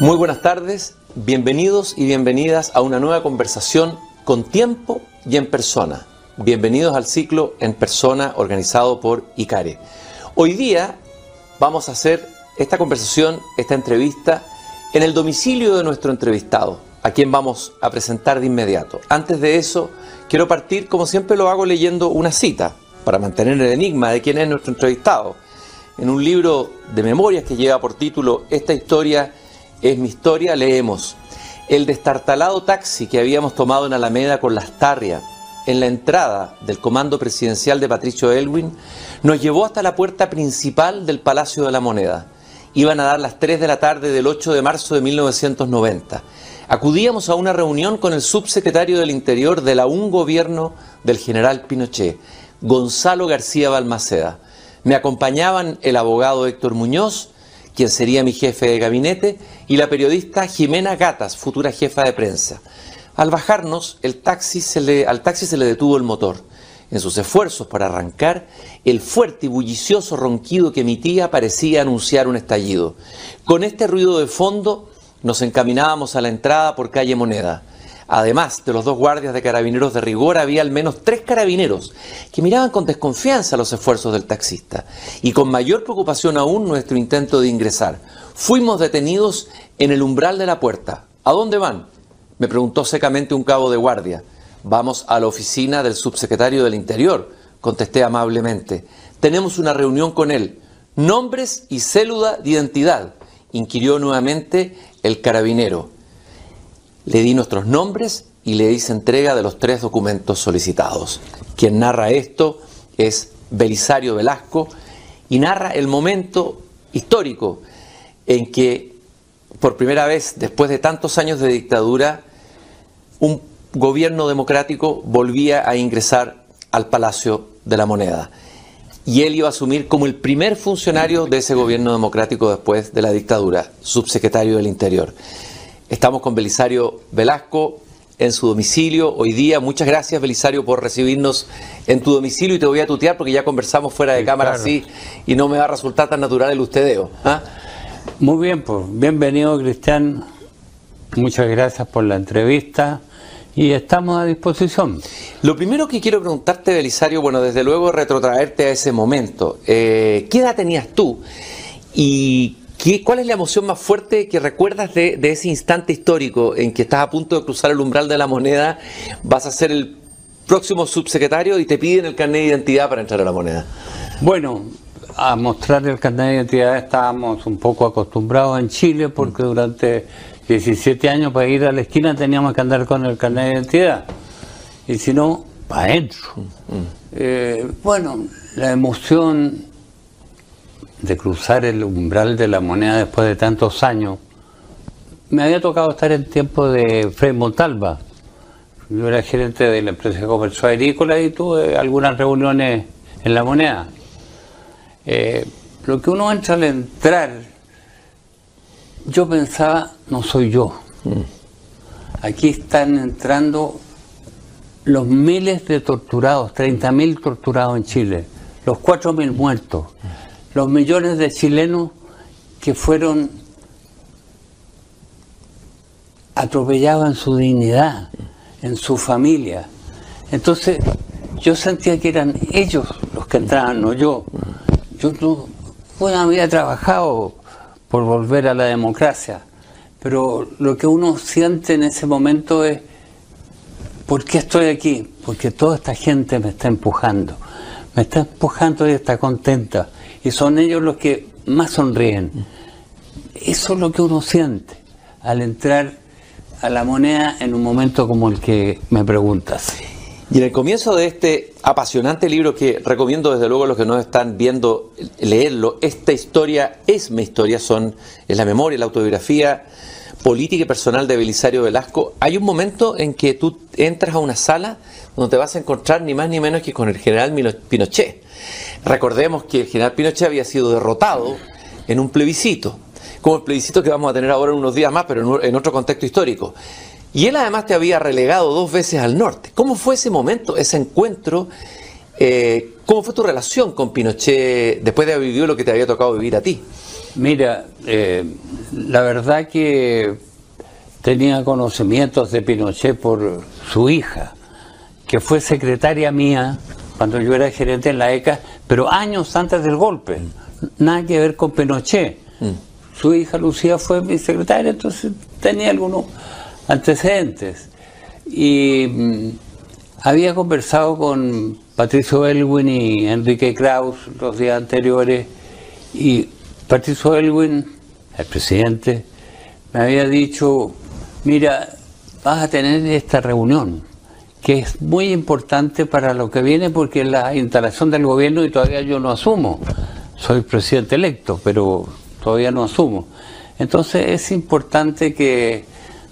Muy buenas tardes, bienvenidos y bienvenidas a una nueva conversación con tiempo y en persona. Bienvenidos al ciclo en persona organizado por ICARE. Hoy día vamos a hacer esta conversación, esta entrevista, en el domicilio de nuestro entrevistado, a quien vamos a presentar de inmediato. Antes de eso, quiero partir, como siempre lo hago, leyendo una cita para mantener el enigma de quién es nuestro entrevistado. En un libro de memorias que lleva por título Esta historia es mi historia, leemos, el destartalado taxi que habíamos tomado en Alameda con las Tarrias, en la entrada del comando presidencial de Patricio Elwin, nos llevó hasta la puerta principal del Palacio de la Moneda. Iban a dar las 3 de la tarde del 8 de marzo de 1990. Acudíamos a una reunión con el subsecretario del Interior de la un gobierno del general Pinochet, Gonzalo García Balmaceda. Me acompañaban el abogado Héctor Muñoz, quien sería mi jefe de gabinete, y la periodista Jimena Gatas, futura jefa de prensa. Al bajarnos, el taxi se le, al taxi se le detuvo el motor. En sus esfuerzos para arrancar, el fuerte y bullicioso ronquido que emitía parecía anunciar un estallido. Con este ruido de fondo, nos encaminábamos a la entrada por calle Moneda. Además de los dos guardias de carabineros de rigor, había al menos tres carabineros que miraban con desconfianza los esfuerzos del taxista y con mayor preocupación aún nuestro intento de ingresar. Fuimos detenidos en el umbral de la puerta. ¿A dónde van? Me preguntó secamente un cabo de guardia. Vamos a la oficina del subsecretario del Interior, contesté amablemente. Tenemos una reunión con él. Nombres y célula de identidad, inquirió nuevamente el carabinero. Le di nuestros nombres y le hice entrega de los tres documentos solicitados. Quien narra esto es Belisario Velasco y narra el momento histórico en que por primera vez, después de tantos años de dictadura, un gobierno democrático volvía a ingresar al Palacio de la Moneda. Y él iba a asumir como el primer funcionario de ese gobierno democrático después de la dictadura, subsecretario del Interior. Estamos con Belisario Velasco en su domicilio hoy día. Muchas gracias, Belisario, por recibirnos en tu domicilio y te voy a tutear porque ya conversamos fuera de cámara así y no me va a resultar tan natural el ustedeo. ¿ah? Muy bien, pues bienvenido, Cristian. Muchas gracias por la entrevista y estamos a disposición. Lo primero que quiero preguntarte, Belisario, bueno, desde luego retrotraerte a ese momento. Eh, ¿Qué edad tenías tú? ¿Y ¿Cuál es la emoción más fuerte que recuerdas de, ese instante histórico en que estás a punto de cruzar el umbral de la moneda, vas a ser el próximo subsecretario y te piden el carnet de identidad para entrar a la moneda? Bueno, a mostrar el carnet de identidad estábamos un poco acostumbrados en Chile porque durante 17 años para ir a la esquina teníamos que andar con el carnet de identidad y si no, para adentro. Mm, mm. Eh, bueno, la emoción de cruzar el umbral de la moneda después de tantos años, me había tocado estar en tiempo de Fred Montalva. Yo era gerente de la empresa de comercio agrícola y tuve algunas reuniones en la moneda. Eh, lo que uno entra al entrar, yo pensaba, no soy yo. Aquí están entrando los miles de torturados, 30.000 torturados en Chile, los 4.000 muertos, los millones de chilenos que fueron atropellados en su dignidad, en su familia. Entonces yo sentía que eran ellos los que entraban, no yo. Yo no bueno, había trabajado por volver a la democracia, pero lo que uno siente en ese momento es, ¿por qué estoy aquí? Porque toda esta gente me está empujando, me está empujando y está contenta son ellos los que más sonríen. Eso es lo que uno siente al entrar a la moneda en un momento como el que me preguntas. Y en el comienzo de este apasionante libro que recomiendo desde luego a los que no están viendo leerlo, esta historia es mi historia, son es la memoria, la autobiografía política y personal de Belisario Velasco. Hay un momento en que tú entras a una sala donde te vas a encontrar ni más ni menos que con el general Pinochet. Recordemos que el general Pinochet había sido derrotado en un plebiscito, como el plebiscito que vamos a tener ahora en unos días más, pero en otro contexto histórico. Y él además te había relegado dos veces al norte. ¿Cómo fue ese momento, ese encuentro? Eh, ¿Cómo fue tu relación con Pinochet después de haber vivido lo que te había tocado vivir a ti? Mira, eh, la verdad que tenía conocimientos de Pinochet por su hija, que fue secretaria mía cuando yo era gerente en la ECA, pero años antes del golpe. Nada que ver con Pinochet. Mm. Su hija Lucía fue mi secretaria, entonces tenía algunos antecedentes. Y mm, había conversado con Patricio Elwin y Enrique Kraus los días anteriores y Patricio Elwin, el presidente, me había dicho, mira, vas a tener esta reunión, que es muy importante para lo que viene porque la instalación del gobierno y todavía yo no asumo, soy presidente electo, pero todavía no asumo. Entonces es importante que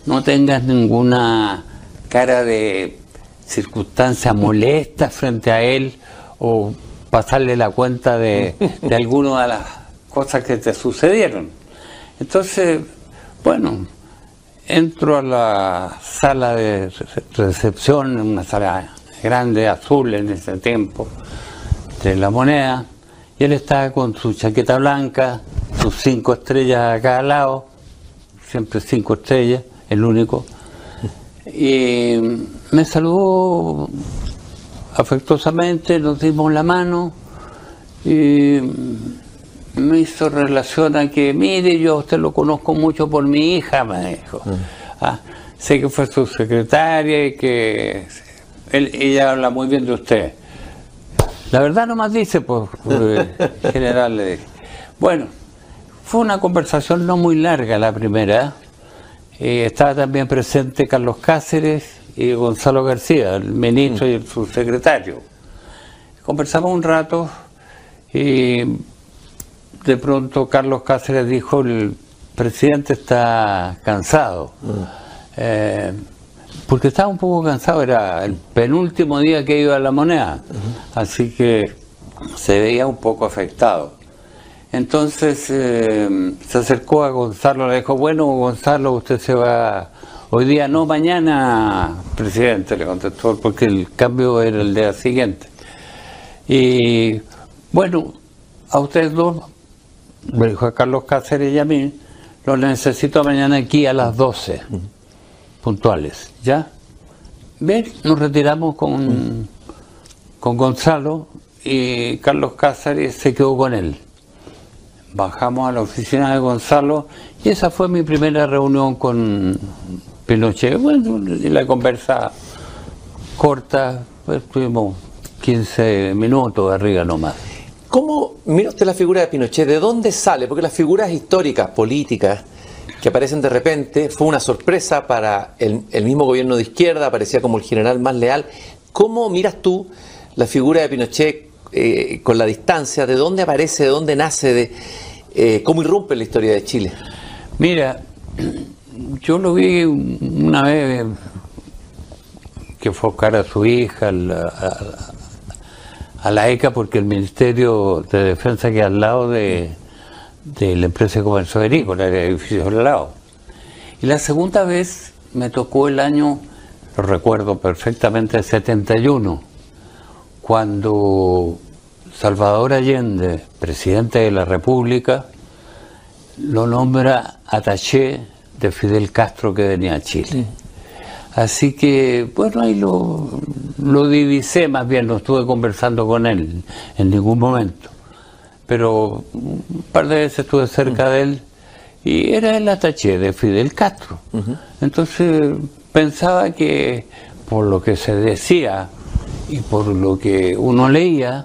no tengas ninguna cara de circunstancia molesta frente a él o pasarle la cuenta de, de alguna de las cosas que te sucedieron. Entonces, bueno, entro a la sala de recepción, una sala grande, azul en ese tiempo, de la moneda, y él estaba con su chaqueta blanca, sus cinco estrellas a cada lado, siempre cinco estrellas, el único, y me saludó afectuosamente, nos dimos la mano y me hizo relación a que, mire, yo a usted lo conozco mucho por mi hija, me dijo. Mm. Ah, sé que fue su secretaria y que ella habla muy bien de usted. La verdad no más dice, pues, general le Bueno, fue una conversación no muy larga la primera. Eh, estaba también presente Carlos Cáceres y Gonzalo García, el ministro y el subsecretario. Conversamos un rato y de pronto Carlos Cáceres dijo, el presidente está cansado. Mm. Eh, porque estaba un poco cansado, era el penúltimo día que iba a la moneda, así que se veía un poco afectado. Entonces eh, se acercó a Gonzalo, le dijo, bueno Gonzalo, usted se va, hoy día no, mañana, presidente, le contestó, porque el cambio era el día siguiente. Y bueno, a ustedes dos, me dijo a Carlos Cáceres y a mí, lo necesito mañana aquí a las 12, puntuales, ¿ya? Bien, nos retiramos con, con Gonzalo y Carlos Cáceres se quedó con él bajamos a la oficina de Gonzalo y esa fue mi primera reunión con Pinochet. Bueno, la conversa corta, pues tuvimos 15 minutos arriba nomás. ¿Cómo mira usted la figura de Pinochet? ¿De dónde sale? Porque las figuras históricas, políticas, que aparecen de repente, fue una sorpresa para el, mismo gobierno de izquierda, aparecía como el general más leal. ¿Cómo miras tú la figura de Pinochet eh, con la distancia? ¿De dónde aparece? ¿De dónde nace? De, eh, ¿Cómo irrumpe la historia de Chile? Mira, yo lo vi una vez que fue a a su hija a, la ECA porque el Ministerio de Defensa queda al lado de, la empresa de comercio agrícola, el edificio al lado. Y la segunda vez me tocó el año, lo recuerdo perfectamente, el 71, cuando Salvador Allende, presidente de la República, lo nombra ataché de Fidel Castro que venía a Chile. Así que, bueno, ahí lo, lo divisé, más bien no estuve conversando con él en ningún momento. Pero un par de veces estuve cerca de él y era el ataché de Fidel Castro. Entonces pensaba que por lo que se decía y por lo que uno leía,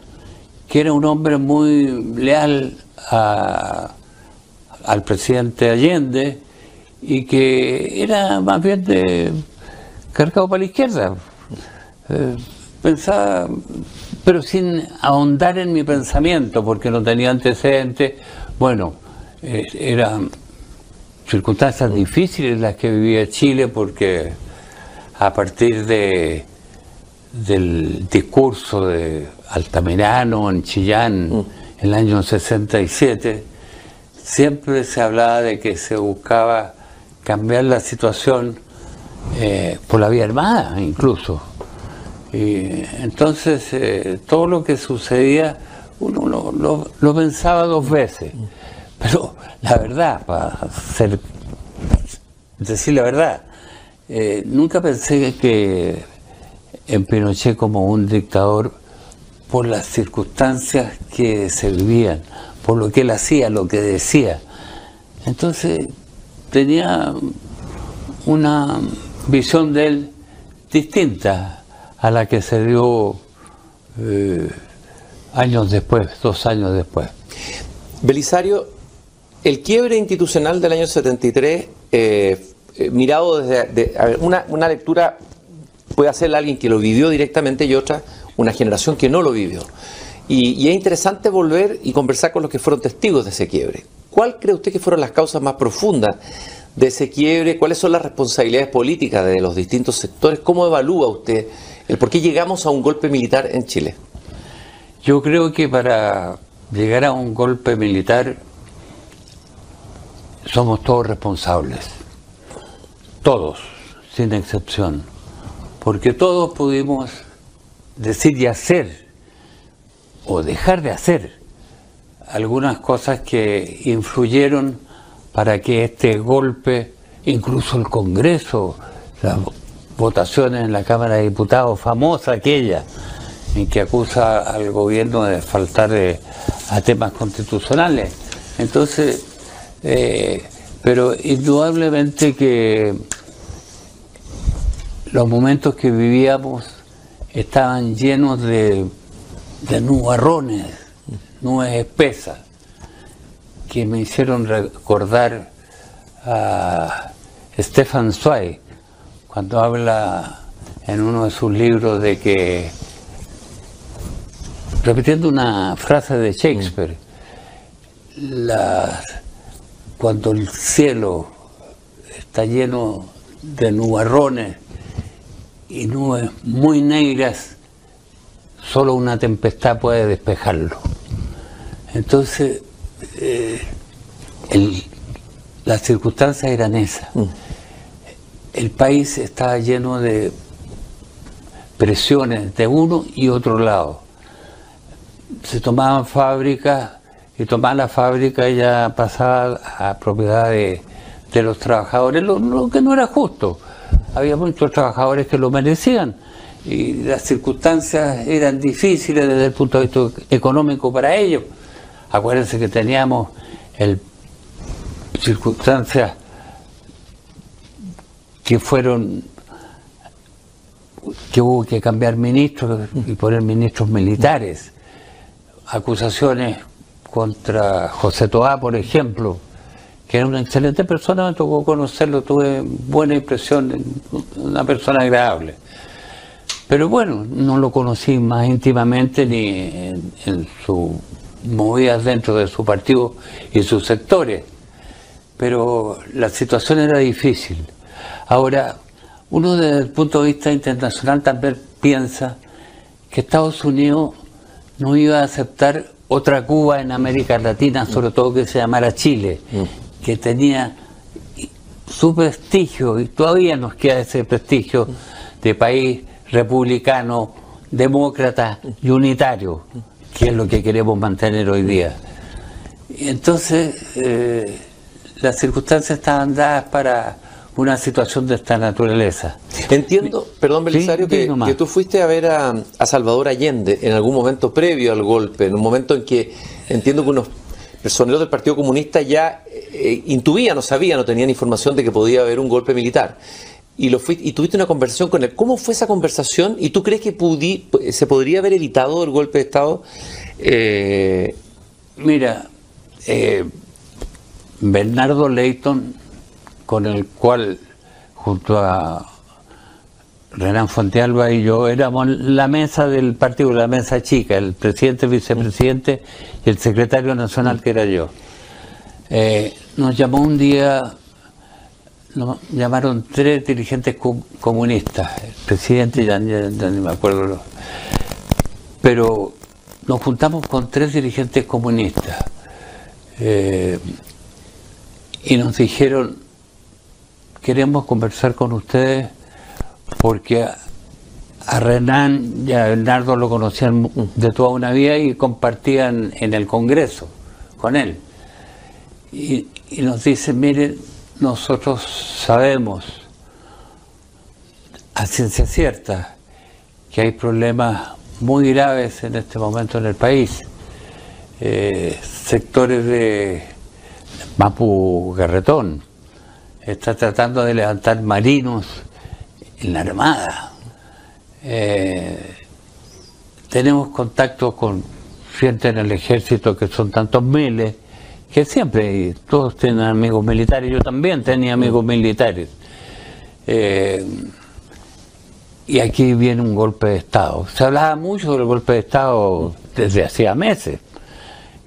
que era un hombre muy leal al presidente Allende y que era más bien de cargado para la izquierda. Eh, pensaba, pero sin ahondar en mi pensamiento, porque no tenía antecedentes. Bueno, eh, eran circunstancias difíciles las que vivía Chile, porque a partir de del discurso de Altamirano en Chillán mm. en el año 67, siempre se hablaba de que se buscaba cambiar la situación eh, por la vía armada incluso. Y entonces eh, todo lo que sucedía uno lo, pensaba dos veces, Pero la verdad, para ser, decir la verdad, eh, nunca pensé que en Pinochet como un dictador por las circunstancias que se vivían, por lo que él hacía, lo que decía. Entonces tenía una visión de él distinta a la que se dio eh, años después, dos años después. Belisario, el quiebre institucional del año 73, eh, eh, mirado desde una, una, lectura puede hacerla alguien que lo vivió directamente y otra una generación que no lo vivió. Y, es interesante volver y conversar con los que fueron testigos de ese quiebre. ¿Cuál cree usted que fueron las causas más profundas de ese quiebre? ¿Cuáles son las responsabilidades políticas de los distintos sectores? ¿Cómo evalúa usted el por qué llegamos a un golpe militar en Chile? Yo creo que para llegar a un golpe militar somos todos responsables, todos, sin excepción, porque todos pudimos decir y hacer, o dejar de hacer, algunas cosas que influyeron para que este golpe, incluso el Congreso, las votaciones en la Cámara de Diputados, famosa aquella, en que acusa al gobierno de faltar a temas constitucionales. Entonces, eh, pero indudablemente que los momentos que vivíamos estaban llenos de, de nubarrones, nubes espesas, que me hicieron recordar a Stefan Zweig, cuando habla en uno de sus libros de que repitiendo una frase de Shakespeare, cuando el cielo está lleno de nubarrones y nubes muy negras, solo una tempestad puede despejarlo. Entonces, eh, las circunstancias eran esas. Mm. El país estaba lleno de presiones de uno y otro lado se tomaban fábricas y tomar la fábrica ya pasaba a propiedad de, los trabajadores, lo, que no era justo. Había muchos trabajadores que lo merecían y las circunstancias eran difíciles desde el punto de vista económico para ellos. Acuérdense que teníamos circunstancias que fueron que hubo que cambiar ministros y poner ministros militares acusaciones contra José Toá, por ejemplo, que era una excelente persona, me tocó conocerlo, tuve buena impresión, una persona agradable. Pero bueno, no lo conocí más íntimamente ni en, sus movidas dentro de su partido y sus sectores. Pero la situación era difícil. Ahora, uno desde el punto de vista internacional también piensa que Estados Unidos no iba a aceptar otra Cuba en América Latina, sobre todo que se llamara Chile, mm. que tenía su prestigio, y todavía nos queda ese prestigio de país republicano, demócrata y unitario, que es lo que queremos mantener hoy día. Entonces, eh, las circunstancias estaban dadas para una situación de esta naturaleza. Entiendo, perdón Belisario, que, tú fuiste a ver a, Salvador Allende en algún momento previo al golpe, en un momento en que entiendo que unos personeros del Partido Comunista ya eh, intuían o sabían o tenían información de que podía haber un golpe militar. Y, lo y tuviste una conversación con él. ¿Cómo fue esa conversación? ¿Y tú crees que se podría haber evitado el golpe de Estado? Eh, Mira, eh, Bernardo Leighton con el cual, junto a Renan Fontealba y yo, éramos la mesa del partido, la mesa chica, el presidente, el vicepresidente y el secretario nacional que era yo. Eh, nos llamó un día, llamaron tres dirigentes comunistas, el presidente, ya, ni me acuerdo, pero nos juntamos con tres dirigentes comunistas eh, y nos dijeron, queremos conversar con ustedes porque a Renan y a Bernardo lo conocían de toda una vida y compartían en el Congreso con él. y, y nos dice, miren, nosotros sabemos a ciencia cierta que hay problemas muy graves en este momento en el país. Eh, sectores de Mapu Garretón está tratando de levantar marinos en la Armada. Eh, tenemos contacto con gente en el ejército que son tantos miles, que siempre, todos tienen amigos militares, yo también tenía amigos militares. Eh, y aquí viene un golpe de Estado. Se hablaba mucho del golpe de Estado desde hacía meses.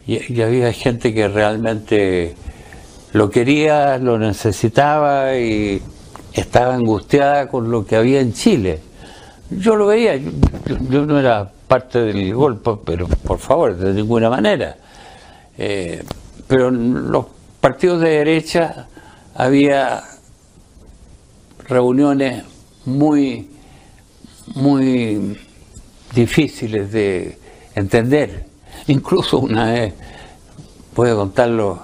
Y, había gente que realmente lo quería, lo necesitaba y estaba angustiada con lo que había en Chile. Yo lo veía, yo, no era parte del golpe, pero por favor, de ninguna manera. Eh, pero en los partidos de derecha había reuniones muy muy difíciles de entender. Incluso una vez, puedo contarlo,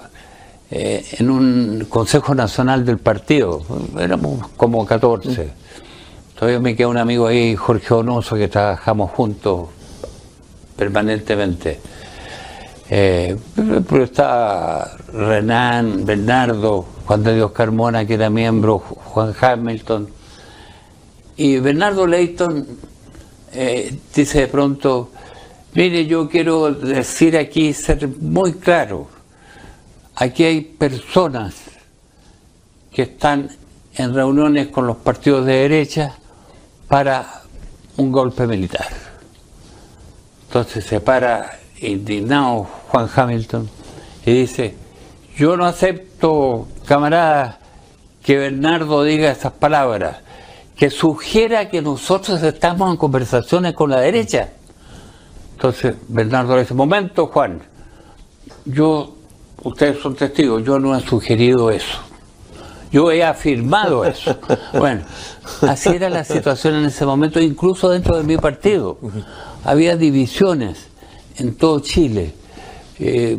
eh, en un Consejo Nacional del Partido, éramos como 14. Todavía me queda un amigo ahí, Jorge Onoso, que trabajamos juntos permanentemente. Eh, pero está Renan, Bernardo, Juan de Dios Carmona, que era miembro, Juan Hamilton, y Bernardo Leighton eh, dice de pronto, mire, yo quiero decir aquí, ser muy claro, aquí hay personas que están en reuniones con los partidos de derecha para un golpe militar. Entonces se para indignado Juan Hamilton y dice, yo no acepto, camarada, que Bernardo diga esas palabras que sugiera que nosotros estamos en conversaciones con la derecha. Entonces, Bernardo en ese momento, Juan, yo, ustedes son testigos, yo no he sugerido eso. Yo he afirmado eso. Bueno, así era la situación en ese momento, incluso dentro de mi partido. Había divisiones en todo Chile. Eh,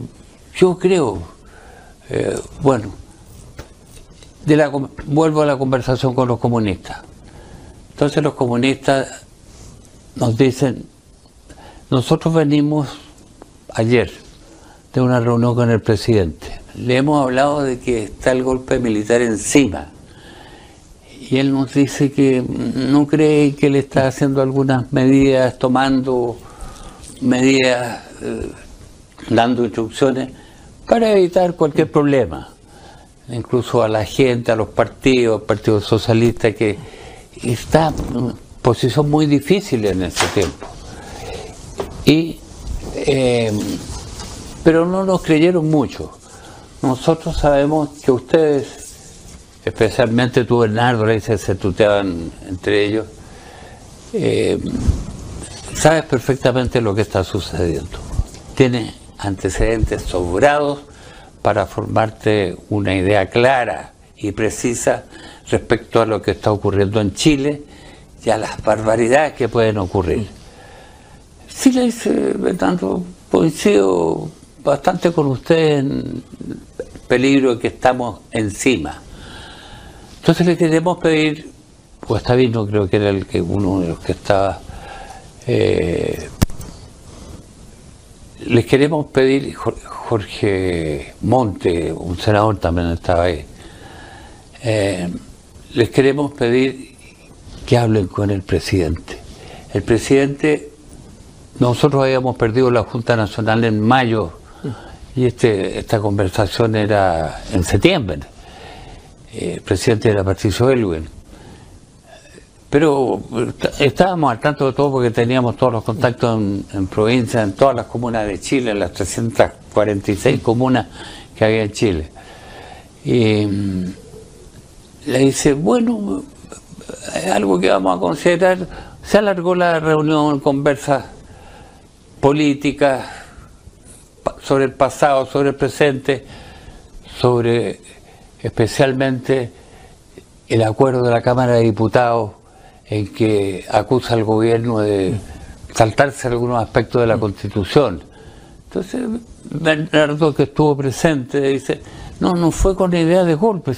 yo creo, eh, bueno, de la, vuelvo a la conversación con los comunistas. Entonces los comunistas nos dicen, nosotros venimos ayer de una reunión con el presidente, le hemos hablado de que está el golpe militar encima y él nos dice que no cree que él está haciendo algunas medidas, tomando medidas, eh, dando instrucciones para evitar cualquier problema, incluso a la gente, a los partidos, Partido Socialista que está en posición muy difícil en ese tiempo. Y, eh, pero no nos creyeron mucho. Nosotros sabemos que ustedes, especialmente tú, Bernardo, se tuteaban entre ellos, eh, sabes perfectamente lo que está sucediendo. Tienes antecedentes sobrados para formarte una idea clara y precisa respecto a lo que está ocurriendo en Chile y a las barbaridades que pueden ocurrir. Sí le dice, tanto coincido bastante con usted en el peligro que estamos encima. Entonces le queremos pedir, pues está no creo que era el que uno de los que estaba, eh, les queremos pedir, Jorge Monte, un senador también estaba ahí, eh, les queremos pedir que hablen con el presidente. El presidente, nosotros habíamos perdido la Junta Nacional en mayo y este, esta conversación era en septiembre. Eh, el presidente era Patricio Elwin. Pero estábamos al tanto de todo porque teníamos todos los contactos en, en provincia, en todas las comunas de Chile, en las 346 comunas que había en Chile. Y, le dice, bueno, es algo que vamos a considerar. Se alargó la reunión, conversas políticas sobre el pasado, sobre el presente, sobre especialmente el acuerdo de la Cámara de Diputados en que acusa al gobierno de saltarse algunos aspectos de la Constitución. Entonces, Bernardo, que estuvo presente, dice, No, no fue con idea de golpe.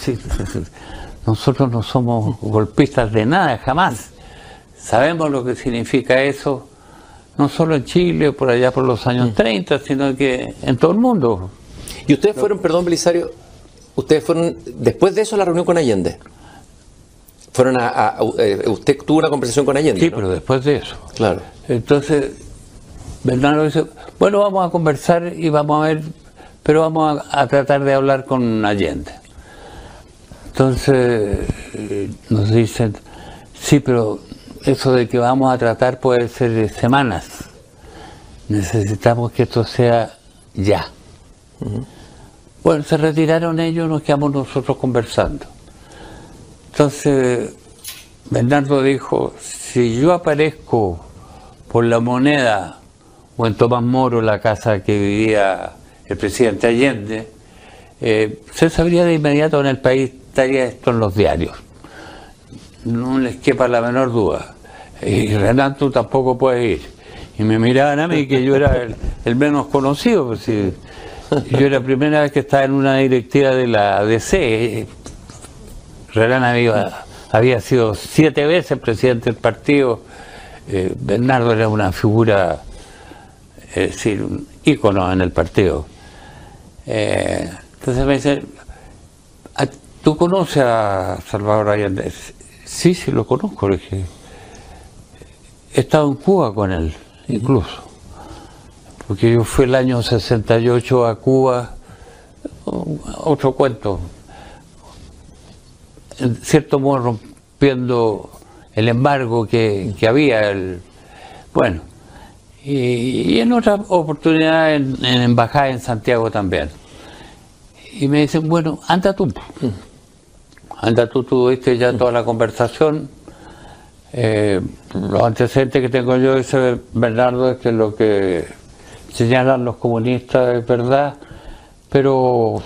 Nosotros no somos golpistas de nada, jamás. Sabemos lo que significa eso, no solo en Chile, por allá por los años 30, mm. sino que en todo el mundo. ¿Y ustedes fueron, perdón Belisario, ustedes fueron después de eso a la reunión con Allende? Fueron a, eh, usted tuvo una conversación con Allende. Sí, pero después de eso. Claro. Entonces, Bernardo dice, bueno, vamos a conversar y vamos a ver, pero vamos a, tratar de hablar con Allende. Entonces eh, nos dicen, sí, pero eso de que vamos a tratar puede ser semanas. Necesitamos que esto sea ya. Bueno, se retiraron ellos, nos quedamos nosotros conversando. Entonces, Bernardo dijo, si yo aparezco por la moneda o en Tomás Moro, la casa que vivía el presidente Allende, eh, se sabría de inmediato en el país, estaría esto en los diarios. No les quepa la menor duda. Y Renato tampoco puede ir. Y me miraban a mí que yo era el, menos conocido, pues, yo era la primera vez que estaba en una directiva de la ADC. Renan había, sido siete veces presidente del partido. Eh, Bernardo era una figura, es decir, un ícono en el partido. Eh, entonces me dicen, ah, ¿tú conoces a Salvador Allende? Sí, sí, lo conozco. Le dije, he estado en Cuba con él, incluso. Porque yo fui el año 68 a Cuba, otro cuento, en cierto modo rompiendo el embargo que, había. El, bueno, y, en otra oportunidad en, embajada en Santiago también. Y me dicen, bueno, anda tú. Anda tú, tú viste ya toda la conversación. Eh, los antecedentes que tengo yo, dice Bernardo, es que lo que señalan los comunistas es verdad, pero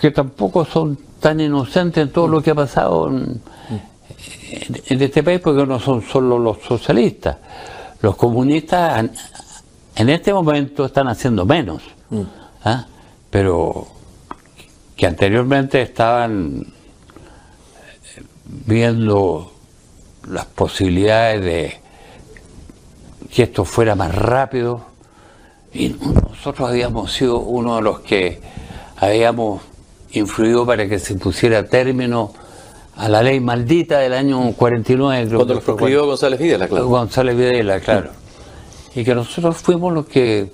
que tampoco son tan inocentes en todo lo que ha pasado en, este país, porque no son solo los socialistas. Los comunistas en este momento están haciendo menos, mm. ¿ah? pero que anteriormente estaban viendo las posibilidades de que esto fuera más rápido y nosotros habíamos sido uno de los que habíamos influido para que se pusiera término a la ley maldita del año 49. Creo Cuando lo proscribió González Videla, claro. González Videla, claro. Y que nosotros fuimos los que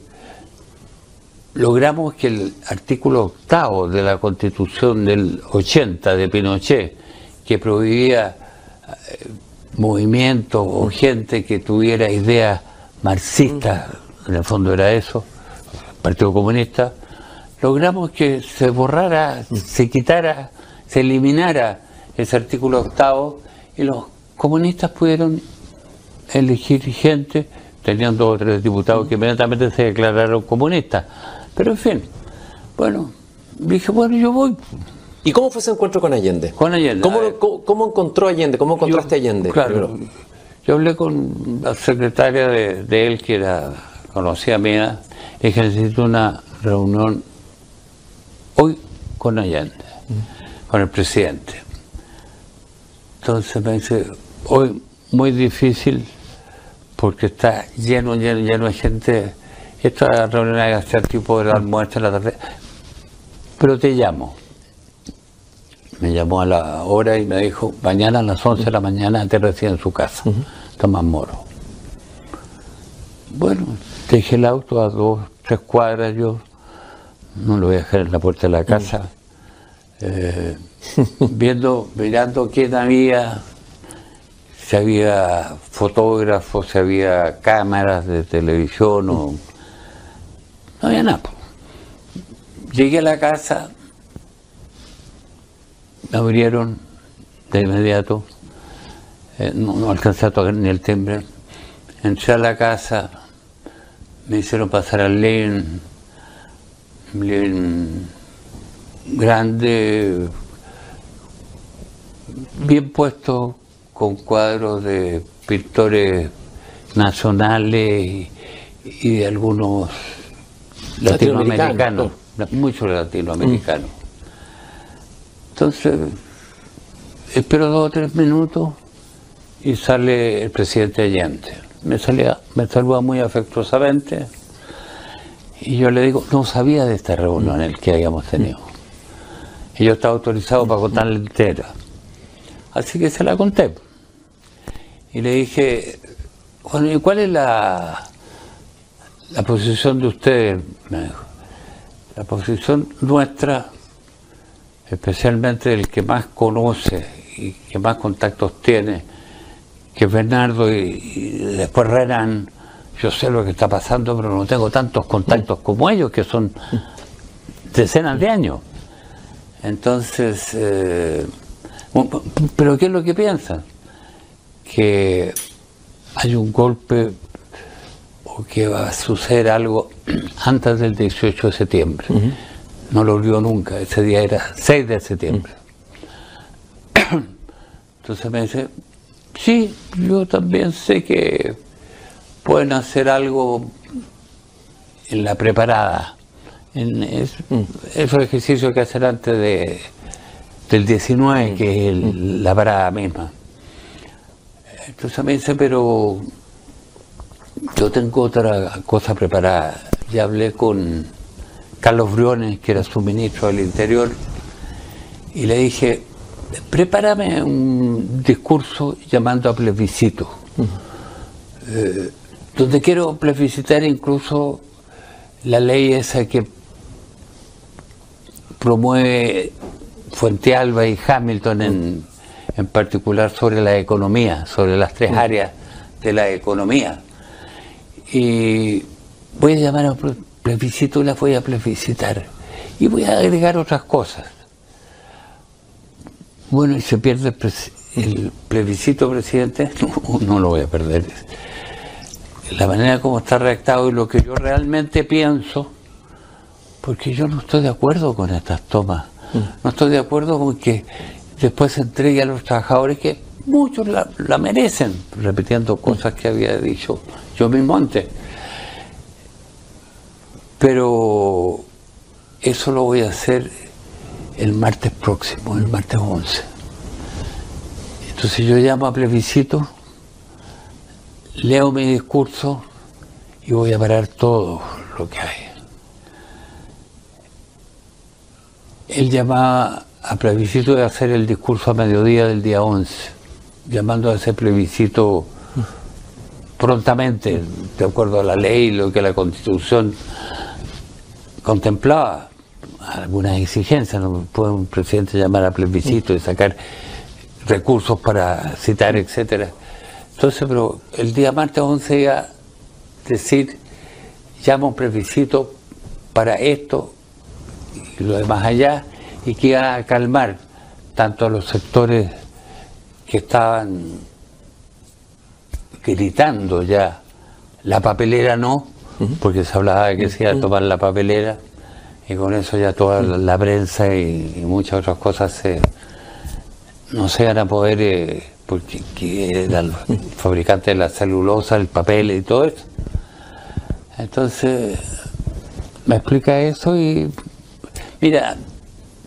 logramos que el artículo octavo de la constitución del 80 de Pinochet, que prohibía eh, movimientos o gente que tuviera ideas marxistas, en el fondo era eso, Partido Comunista, logramos que se borrara, se quitara, se eliminara ese artículo octavo y los comunistas pudieron elegir gente, tenían dos o tres diputados que inmediatamente se declararon comunistas. Pero en fin, bueno, dije, bueno, yo voy. ¿Y cómo fue ese encuentro con Allende? Con Allende. ¿Cómo, cómo, encontró Allende? ¿Cómo encontraste Allende? Claro, yo hablé con la secretaria de, él, que era conocida mía, y dije, necesito una reunión hoy con Allende, con el presidente. Entonces me dice, hoy muy difícil porque está lleno, lleno, lleno de gente. Esta reunión hay que hacer tipo de almuerzo en la tarde. Pero te llamo. Me llamó a la hora y me dijo, mañana a las 11 de la mañana te recibe en su casa, Tomás Moro. Bueno, dejé el auto a dos, tres cuadras, yo no lo voy a dejar en la puerta de la casa. Eh, viendo, mirando quién había, si había fotógrafos, si había cámaras de televisión o... No había nada. Llegué a la casa, me abrieron de inmediato, eh, no, alcancé a tocar ni el timbre. Entré a la casa, me hicieron pasar al living grande, bien puesto, con cuadros de pintores nacionales y, de algunos latinoamericanos, muchos latinoamericanos. Entonces, espero dos o tres minutos y sale el presidente Allende. Me, salía, me saluda muy afectuosamente y yo le digo, no sabía de esta reunión el que habíamos tenido. Y yo estaba autorizado para contarle entera. Así que se la conté. Y le dije, bueno, ¿y cuál es la, la posición de ustedes? Me dijo. La posición nuestra, especialmente el que más conoce y que más contactos tiene, que Bernardo y, después Renan, yo sé lo que está pasando, pero no tengo tantos contactos como ellos, que son decenas de años. Entonces, eh, pero ¿qué es lo que piensan? Que hay un golpe o que va a suceder algo antes del 18 de septiembre. No lo olvido nunca, ese día era 6 de septiembre. Entonces me dice, sí, yo también sé que pueden hacer algo en la preparada. En es, esos ejercicios que hacer antes de, del 19, que es la parada misma. Entonces me dice, pero yo tengo otra cosa preparada. Ya hablé con Carlos Briones, que era su ministro del Interior, y le dije, prepárame un discurso llamando a plebiscito, eh, donde quiero plebiscitar incluso la ley esa que promueve Fuente Alba y Hamilton en, en particular sobre la economía, sobre las tres áreas de la economía. Y voy a llamar a plebiscito y las voy a plebiscitar. Y voy a agregar otras cosas. Bueno, y se pierde el, plebiscito, presidente, no, lo voy a perder. La manera como está redactado y lo que yo realmente pienso, porque yo no estoy de acuerdo con estas tomas. Mm. No estoy de acuerdo con que después se entregue a los trabajadores que muchos la, la merecen, repitiendo cosas que había dicho yo mismo antes. Pero eso lo voy a hacer el martes próximo, el martes 11. Entonces yo llamo a plebiscito, leo mi discurso y voy a parar todo lo que hay. Él llamaba a plebiscito de hacer el discurso a mediodía del día 11, llamando a ese plebiscito prontamente, de acuerdo a la ley, lo que la constitución contemplaba, algunas exigencias, no puede un presidente llamar a plebiscito y sacar recursos para citar, etcétera. Entonces, pero el día martes 11 iba a decir, llama un plebiscito para esto y lo demás allá, y que iba a calmar tanto a los sectores que estaban gritando ya, la papelera no, porque se hablaba de que se iba a tomar la papelera, y con eso ya toda la, prensa y, muchas otras cosas se, no se van a poder, eh, porque que era el fabricante de la celulosa, el papel y todo eso. Entonces, me explica eso y, mira,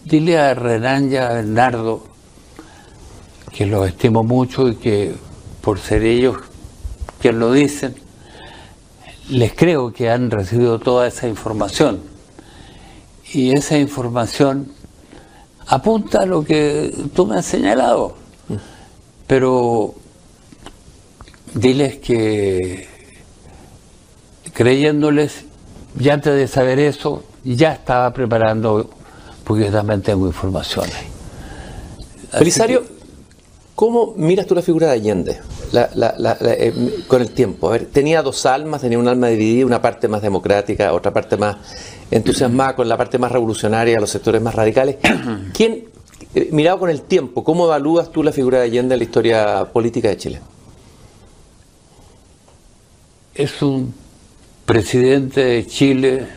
dile a Renan y a Bernardo que los estimo mucho y que por ser ellos quien lo dicen, les creo que han recibido toda esa información. Y esa información apunta a lo que tú me has señalado. Pero diles que creyéndoles, ya antes de saber eso, ya estaba preparando, porque yo también tengo informaciones. Belisario, ¿cómo miras tú la figura de Allende eh, con el tiempo? A ver, tenía dos almas, tenía un alma dividida, una parte más democrática, otra parte más entusiasmada con la parte más revolucionaria, los sectores más radicales. ¿Quién, eh, mirado con el tiempo, cómo evalúas tú la figura de Allende en la historia política de Chile? Es un presidente de Chile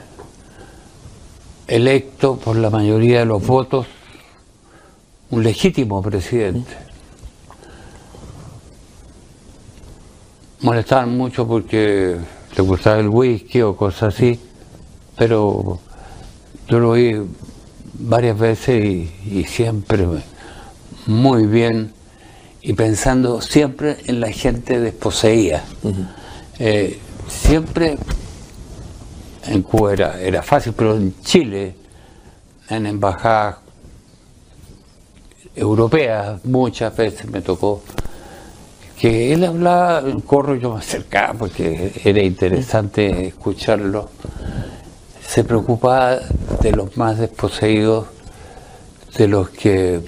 electo por la mayoría de los votos, un legítimo presidente. Molestaban mucho porque le gustaba el whisky o cosas así, pero yo lo vi varias veces y, siempre muy bien y pensando siempre en la gente desposeída. Eh, siempre en Cuba era, fácil, pero en Chile, en embajadas europeas, muchas veces me tocó que él hablaba, corro yo me acercaba porque era interesante escucharlo se preocupaba de los más desposeídos, de los que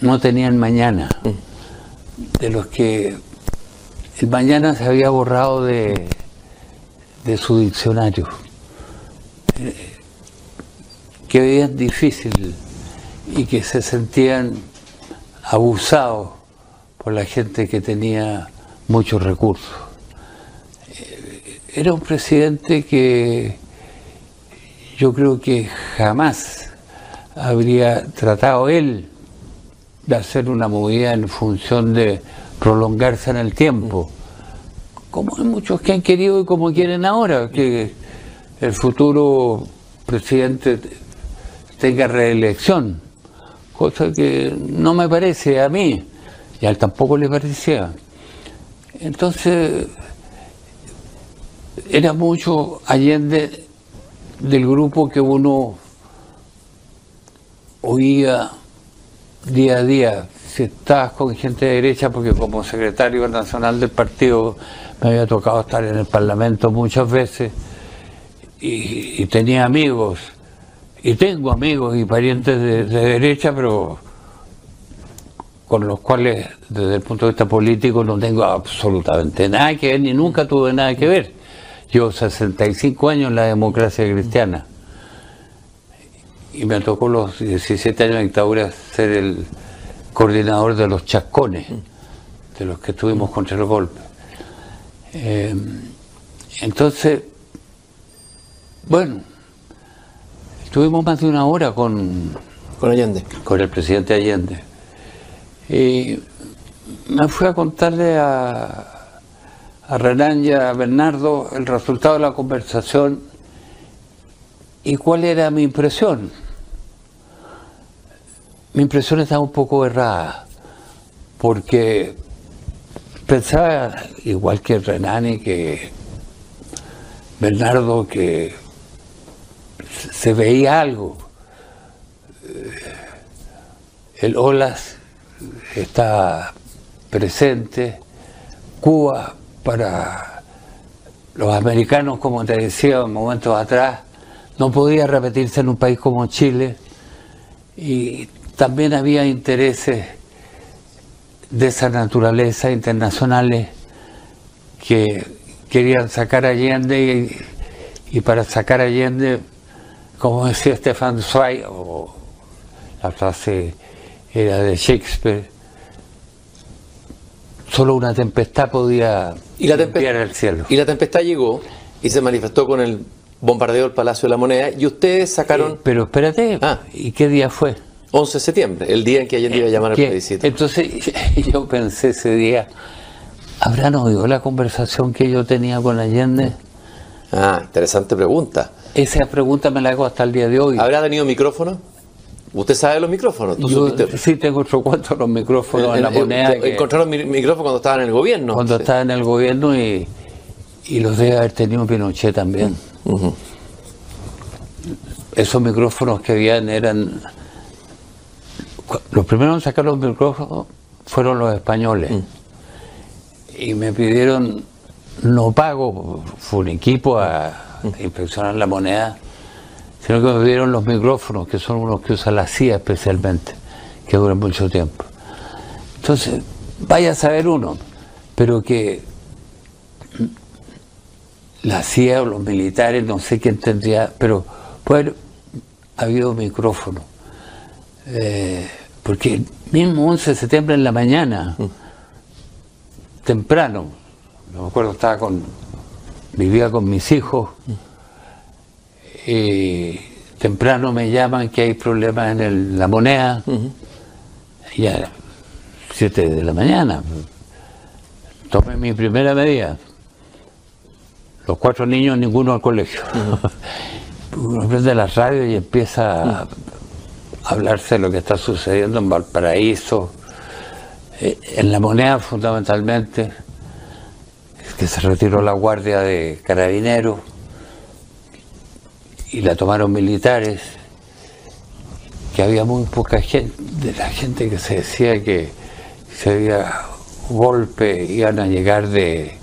no tenían mañana, de los que el mañana se había borrado de, de su diccionario, que veían difícil y que se sentían abusados por la gente que tenía muchos recursos. Era un presidente que yo creo que jamás habría tratado él de hacer una movida en función de prolongarse en el tiempo, como hay muchos que han querido y como quieren ahora, que el futuro presidente tenga reelección, cosa que no me parece a mí, y a él tampoco le parecía. Entonces, era mucho Allende del grupo que uno oía día a día. Si estabas con gente de derecha, porque como secretario nacional del partido me había tocado estar en el Parlamento muchas veces y, tenía amigos, y tengo amigos y parientes de, de derecha, pero con los cuales desde el punto de vista político no tengo absolutamente nada que ver, ni nunca tuve nada que ver yo 65 años en la democracia cristiana y me tocó los 17 años de dictadura ser el coordinador de los chascones, de los que estuvimos contra el golpe. Eh, entonces, bueno, estuvimos más de una hora con, con Allende. Con el presidente Allende. Y me fui a contarle a, a Renan y a Bernardo el resultado de la conversación y cuál era mi impresión. Mi impresión estaba un poco errada, porque pensaba, igual que Renan y que Bernardo, que se veía algo. El OLAS está presente, Cuba para los americanos, como te decía en momentos atrás, no podía repetirse en un país como Chile. Y también había intereses de esa naturaleza internacionales que querían sacar a Allende y, para sacar a Allende, como decía Stefan Zweig, o la frase era de Shakespeare, solo una tempestad podía y la el cielo. Y la tempestad llegó y se manifestó con el bombardeo del Palacio de la Moneda y ustedes sacaron... pero espérate, ah. ¿y qué día fue? 11 de septiembre, el día en que Allende iba a llamar al plebiscito. Entonces yo pensé ese día, ¿habrán oído la conversación que yo tenía con Allende? Ah, interesante pregunta. Esa pregunta me la hago hasta el día de hoy. ¿Habrá tenido micrófono? ¿Usted sabe los micrófonos? Yo, sí, tengo otro cuento los micrófonos en, la moneda. ¿Encontraron micrófonos cuando estaban en el gobierno? Cuando estaba en el gobierno y, los debe haber tenido Pinochet también. Esos micrófonos que habían eran... Los primeros en sacar los micrófonos fueron los españoles. Mm. Y me pidieron, no pago, fue un equipo a mm. inspeccionar la moneda sino que me dieron los micrófonos, que son unos que usa la CIA especialmente, que duran mucho tiempo. Entonces, vaya a saber uno, pero que la CIA o los militares, no sé quién tendría, pero puede ha habido micrófono. Eh, porque mismo 11 de septiembre en la mañana, temprano, no me acuerdo, estaba con, vivía con mis hijos, y temprano me llaman que hay problemas en la moneda, ya 7 de la mañana. Tomé mi primera medida. Los cuatro niños, ninguno al colegio. Uno prende la radio y empieza hablarse de lo que está sucediendo en Valparaíso, eh, en la moneda fundamentalmente, que se retiró la guardia de carabineros y la tomaron militares, que había muy poca gente, de la gente que se decía que se había golpe, iban a llegar de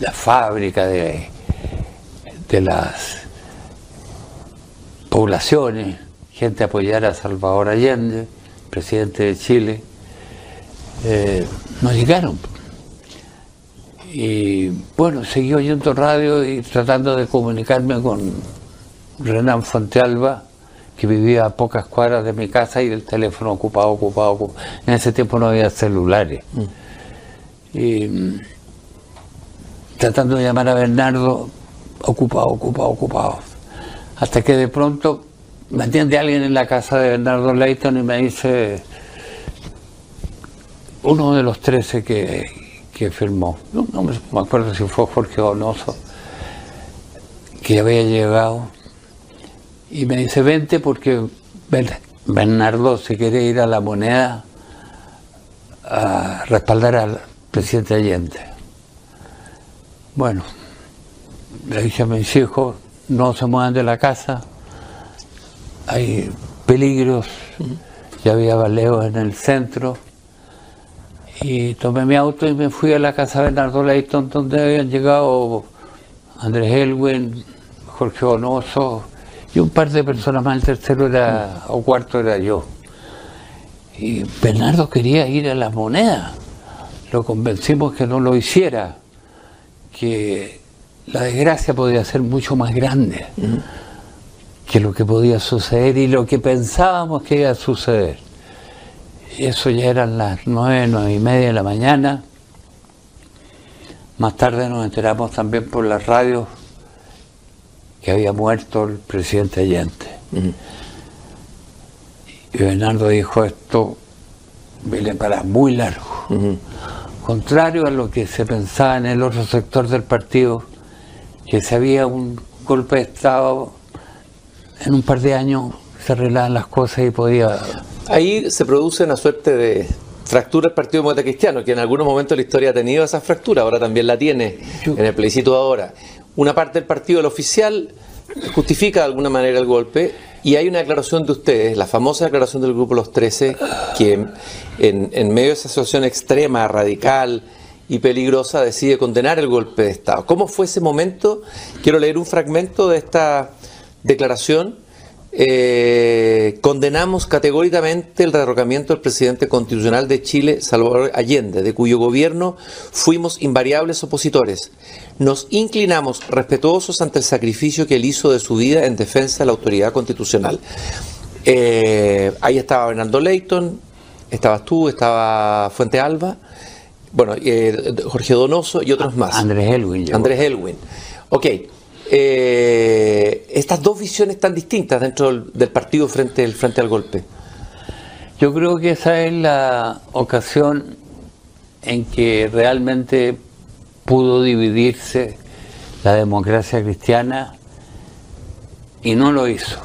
la fábrica, de, de las poblaciones, gente a apoyar a Salvador Allende, presidente de Chile, eh, no llegaron. Y bueno, seguí oyendo radio y tratando de comunicarme con Renan Fontealba, que vivía a pocas cuadras de mi casa y el teléfono ocupado, ocupado, ocupado. En ese tiempo no había celulares. Mm. Y mm, tratando de llamar a Bernardo, ocupado, ocupado, ocupado. Hasta que de pronto me atiende alguien en la casa de Bernardo Leighton y me dice, uno de los trece que, firmó, no, me, acuerdo si fue Jorge Donoso, que había llegado, y me dice, vente porque Bernardo se quiere ir a la moneda a respaldar al presidente Allende. Bueno, le dije a mis hijos, no se muevan de la casa, hay peligros, ya había baleos en el centro, y tomé mi auto y me fui a la casa de Bernardo Leighton, donde habían llegado Andrés Elwin, Jorge Bonoso y un par de personas más. El tercero era, o cuarto era yo. Y Bernardo quería ir a las monedas. Lo convencimos que no lo hiciera, que la desgracia podía ser mucho más grande que lo que podía suceder y lo que pensábamos que iba a suceder. Eso ya eran las nueve, nueve y media de la mañana. Más tarde nos enteramos también por las radios que había muerto el presidente Allende. Y Bernardo dijo esto viene para muy largo. Contrario a lo que se pensaba en el otro sector del partido, que si había un golpe de Estado, en un par de años se arreglaban las cosas y podía Ahí se produce una suerte de fractura del Partido Demócrata Cristiano, que en algunos momentos de la historia ha tenido esa fractura, ahora también la tiene en el plebiscito de ahora. Una parte del partido, el oficial, justifica de alguna manera el golpe y hay una declaración de ustedes, la famosa declaración del Grupo Los 13, que en, en medio de esa situación extrema, radical y peligrosa decide condenar el golpe de Estado. ¿Cómo fue ese momento? Quiero leer un fragmento de esta declaración eh, condenamos categóricamente el derrocamiento del presidente constitucional de Chile, Salvador Allende, de cuyo gobierno fuimos invariables opositores. Nos inclinamos respetuosos ante el sacrificio que él hizo de su vida en defensa de la autoridad constitucional. Eh, ahí estaba Bernardo Leighton, estabas tú, estaba Fuente Alba, bueno, eh, Jorge Donoso y otros más. Andrés Elwin. Andrés Elwin. Ok eh, estas dos visiones tan distintas dentro del, partido frente, frente al golpe? Yo creo que esa es la ocasión en que realmente pudo dividirse la democracia cristiana y no lo hizo.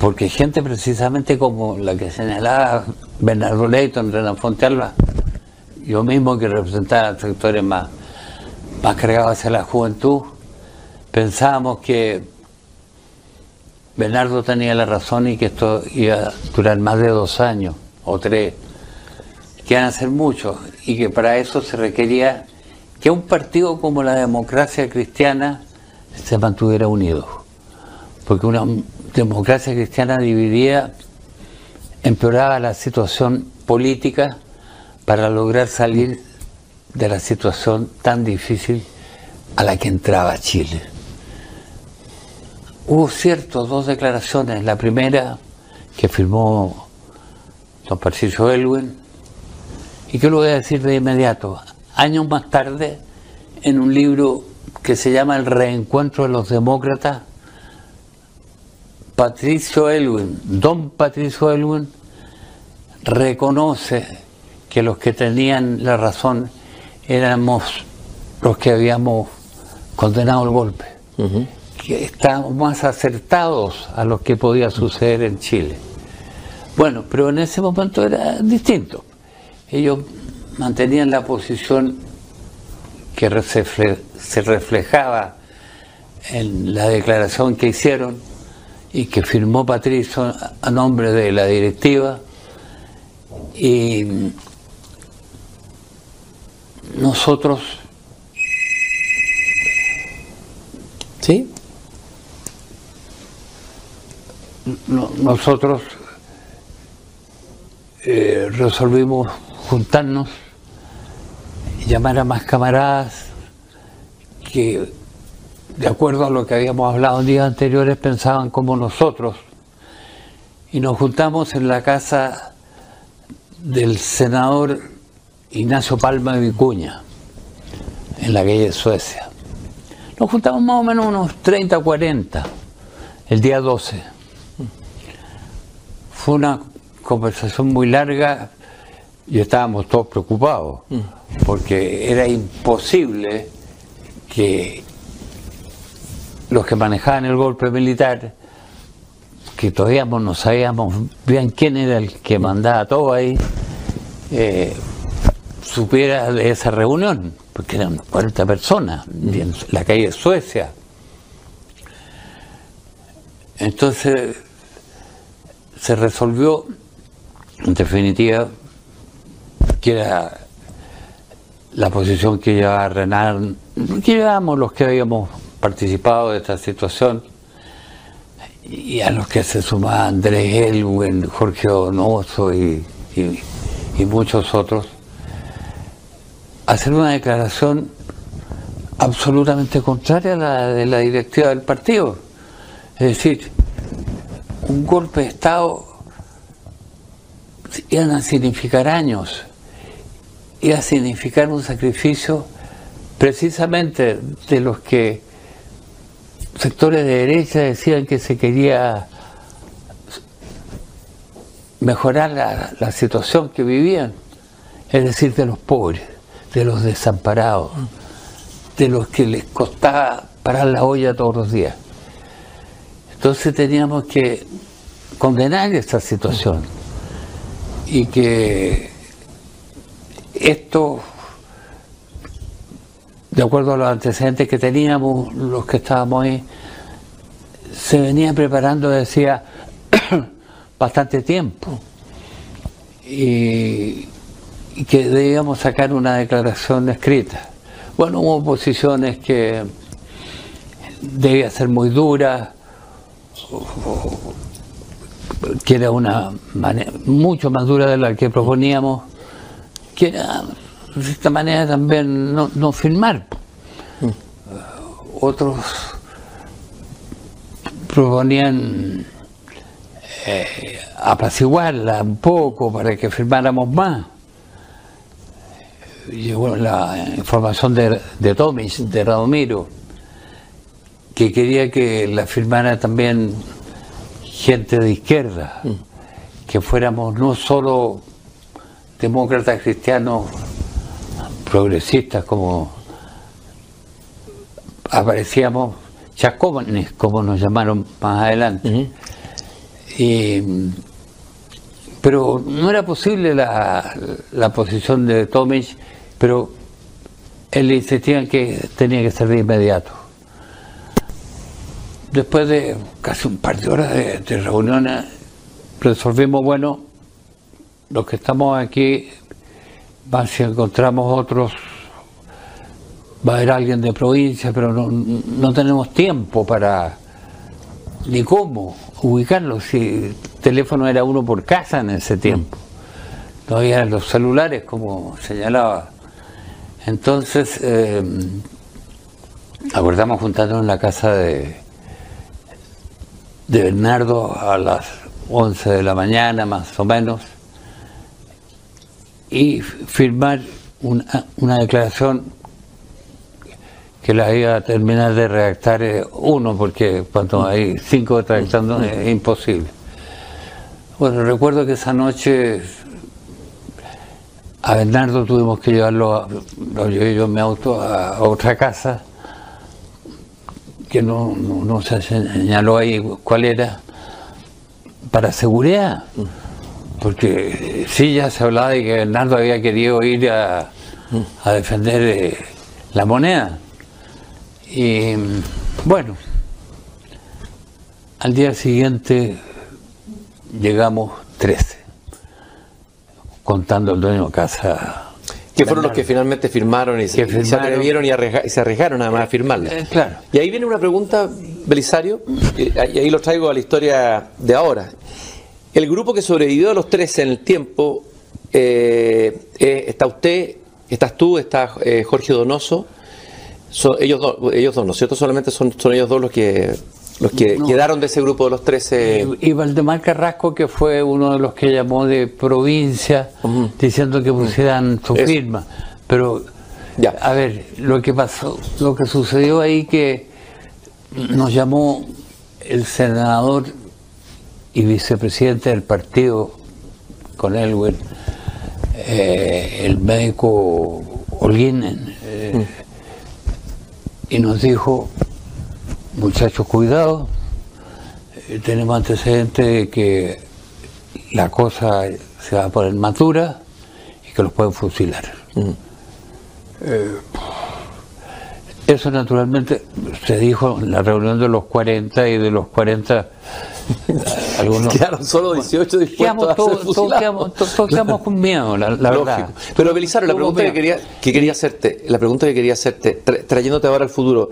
Porque gente precisamente como la que señalaba Bernardo Leighton, Renan Fontealba, yo mismo que representaba sectores más, más cargados hacia la juventud, pensábamos que Bernardo tenía la razón y que esto iba a durar más de dos años o tres, que iban a ser muchos y que para eso se requería que un partido como la democracia cristiana se mantuviera unido. Porque una democracia cristiana dividida empeoraba la situación política para lograr salir de la situación tan difícil a la que entraba Chile hubo ciertas dos declaraciones. La primera que firmó don Patricio Elwin, y que lo voy a decir de inmediato. Años más tarde, en un libro que se llama El reencuentro de los demócratas, Patricio Elwin, don Patricio Elwin, reconoce que los que tenían la razón éramos los que habíamos condenado el golpe que estábamos más acertados a lo que podía suceder en Chile. Bueno, pero en ese momento era distinto. Ellos mantenían la posición que se reflejaba en la declaración que hicieron y que firmó Patricio a nombre de la directiva y nosotros ¿Sí? Nosotros eh, resolvimos juntarnos, llamar a más camaradas que, de acuerdo a lo que habíamos hablado en días anteriores, pensaban como nosotros. Y nos juntamos en la casa del senador Ignacio Palma de Vicuña, en la calle Suecia. Nos juntamos más o menos unos 30, 40, el día 12. Fue una conversación muy larga y estábamos todos preocupados, mm. porque era imposible que los que manejaban el golpe militar, que todavía no sabíamos bien quién era el que mandaba todo ahí, eh, supiera de esa reunión, porque eran 40 personas, en la calle de Suecia. Entonces se resolvió en definitiva, que era la posición que llevaba Renan, que llevamos los que habíamos participado de esta situación, y a los que se sumaban Andrés Elwin, Jorge Donoso y, y muchos otros, hacer una declaración absolutamente contraria a la de la directiva del partido. Es decir, un golpe de Estado iban a significar años, iba a significar un sacrificio precisamente de los que sectores de derecha decían que se quería mejorar la, situación que vivían, es decir, de los pobres, de los desamparados, de los que les costaba parar la olla todos los días. Entonces teníamos que condenar esta situación y que esto, de acuerdo a los antecedentes que teníamos, los que estábamos ahí, se venía preparando, decía, bastante tiempo. Y, que debíamos sacar una declaración escrita. Bueno, hubo posiciones que debía ser muy dura, que era una manera mucho más dura de la que proponíamos, que era de esta manera también no, no firmar. Mm. Otros proponían eh, apaciguarla un poco para que firmáramos más. Llegó la información de, de Tomis, de Radomiro, que quería que la firmara también gente de izquierda, mm. que fuéramos no solo demócratas cristianos progresistas como aparecíamos chacómanes, como nos llamaron más adelante. pero no era posible la, la posición de Tomic, pero él insistía en que tenía que ser de inmediato después de casi un par de horas de, reuniones, resolvimos, bueno, los que estamos aquí, si encontramos otros, va a haber alguien de provincia, pero no, tenemos tiempo para, ni cómo ubicarlo, si el teléfono era uno por casa en ese tiempo. No había los celulares, como señalaba. Entonces, eh, acordamos juntarnos en la casa de, de Bernardo a las 11 de la mañana más o menos y firmar una, declaración que la iba a terminar de redactar eh, uno, porque cuando hay cinco redactando es imposible. Bueno, recuerdo que esa noche a Bernardo tuvimos que llevarlo, lo llevé yo en mi auto a otra casa que no, no, se señaló ahí cuál era, para seguridad. Porque sí, ya se hablaba de que Bernardo había querido ir a, defender eh, la moneda. Y bueno, al día siguiente llegamos 13, contando el dueño de casa que fueron los que finalmente firmaron y, se, atrevieron y, se arriesgaron nada más a firmarla. Eh, claro. Y ahí viene una pregunta, Belisario, y ahí lo traigo a la historia de ahora. El grupo que sobrevivió a los 13 en el tiempo, eh, eh, está usted, estás tú, está Jorge Donoso, ellos, dos, ellos dos, ¿no es cierto? Solamente son, son ellos dos los que los que quedaron de ese grupo de los 13. Y, Valdemar Carrasco, que fue uno de los que llamó de provincia, diciendo que pusieran su firma. Pero, ya. a ver, lo que pasó, lo que sucedió ahí que nos llamó el senador y vicepresidente del partido con Elwin, eh, el médico Holguín, eh, y nos dijo muchachos, cuidado, eh, tenemos antecedentes de que la cosa se va a poner madura y que los pueden fusilar. Mm. Eh, eso naturalmente se dijo en la reunión de los 40 y de los 40 algunos quedaron solo 18 dispuestos a todos, quedamos, con miedo la, verdad. Pero Belisario la pregunta que quería, que quería hacerte la pregunta que quería hacerte trayéndote ahora al futuro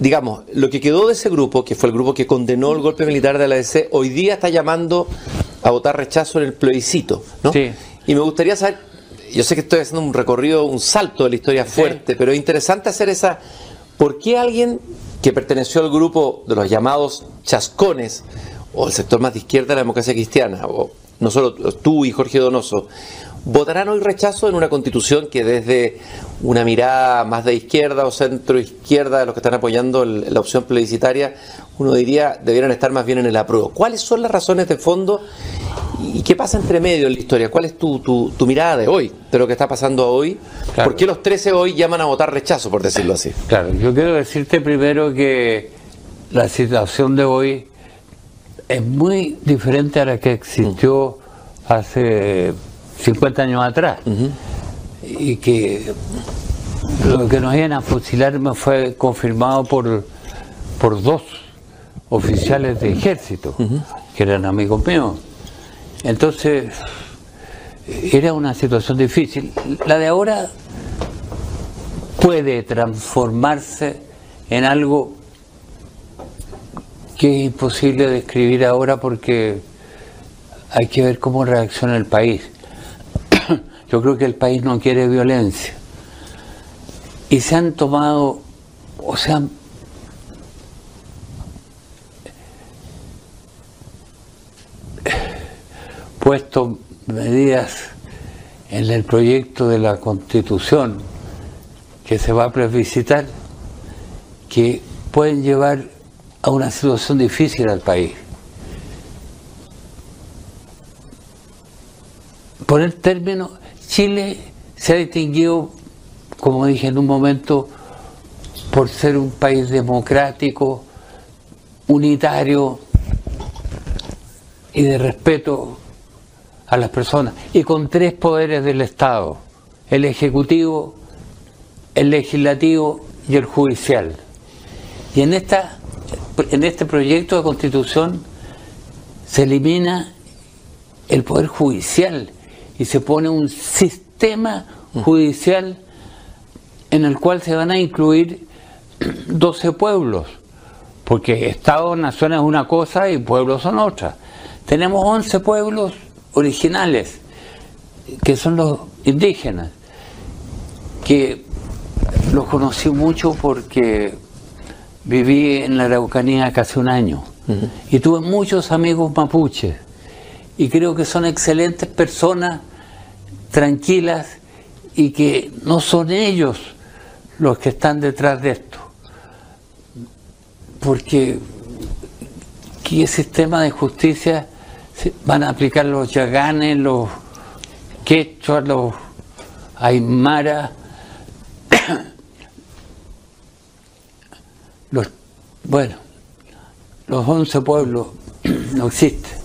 digamos, lo que quedó de ese grupo, que fue el grupo que condenó el golpe militar de la ADC, hoy día está llamando a votar rechazo en el plebiscito, ¿no? Sí. Y me gustaría saber, yo sé que estoy haciendo un recorrido, un salto de la historia fuerte, pero es interesante hacer esa, ¿por qué alguien que perteneció al grupo de los llamados chascones, o el sector más de izquierda de la democracia cristiana, o no solo tú y Jorge Donoso, votarán hoy rechazo en una constitución que desde una mirada más de izquierda o centro izquierda de los que están apoyando la opción plebiscitaria, uno diría debieran estar más bien en el apruebo. ¿Cuáles son las razones de fondo y qué pasa entre medio en la historia? ¿Cuál es tu, tu, mirada de hoy, de lo que está pasando hoy? ¿Por qué los 13 hoy llaman a votar rechazo, por decirlo así? Claro, yo quiero decirte primero que la situación de hoy es muy diferente a la que existió hace 50 años atrás. Y que lo que nos iban a fusilar me fue confirmado por, por dos oficiales de ejército, que eran amigos míos. Entonces, era una situación difícil. La de ahora puede transformarse en algo que es imposible describir ahora porque hay que ver cómo reacciona el país. Yo creo que el país no quiere violencia. Y se han tomado, o sea, puesto medidas en el proyecto de la constitución que se va a plebiscitar que pueden llevar a una situación difícil al país. Por el término, Chile se ha distinguido, como dije en un momento, por ser un país democrático, unitario y de respeto a las personas, y con tres poderes del Estado, el Ejecutivo, el Legislativo y el Judicial. Y en, esta, en este proyecto de constitución se elimina el Poder Judicial y se pone un sistema judicial en el cual se van a incluir 12 pueblos, porque Estado-Nación es una cosa y pueblos son otra. Tenemos 11 pueblos originales, que son los indígenas, que los conocí mucho porque viví en la Araucanía casi un año y tuve muchos amigos mapuches y creo que son excelentes personas tranquilas y que no son ellos los que están detrás de esto. Porque ¿qué sistema de justicia van a aplicar los yaganes, los quechuas, los aymara, los Bueno, los 11 pueblos no existen.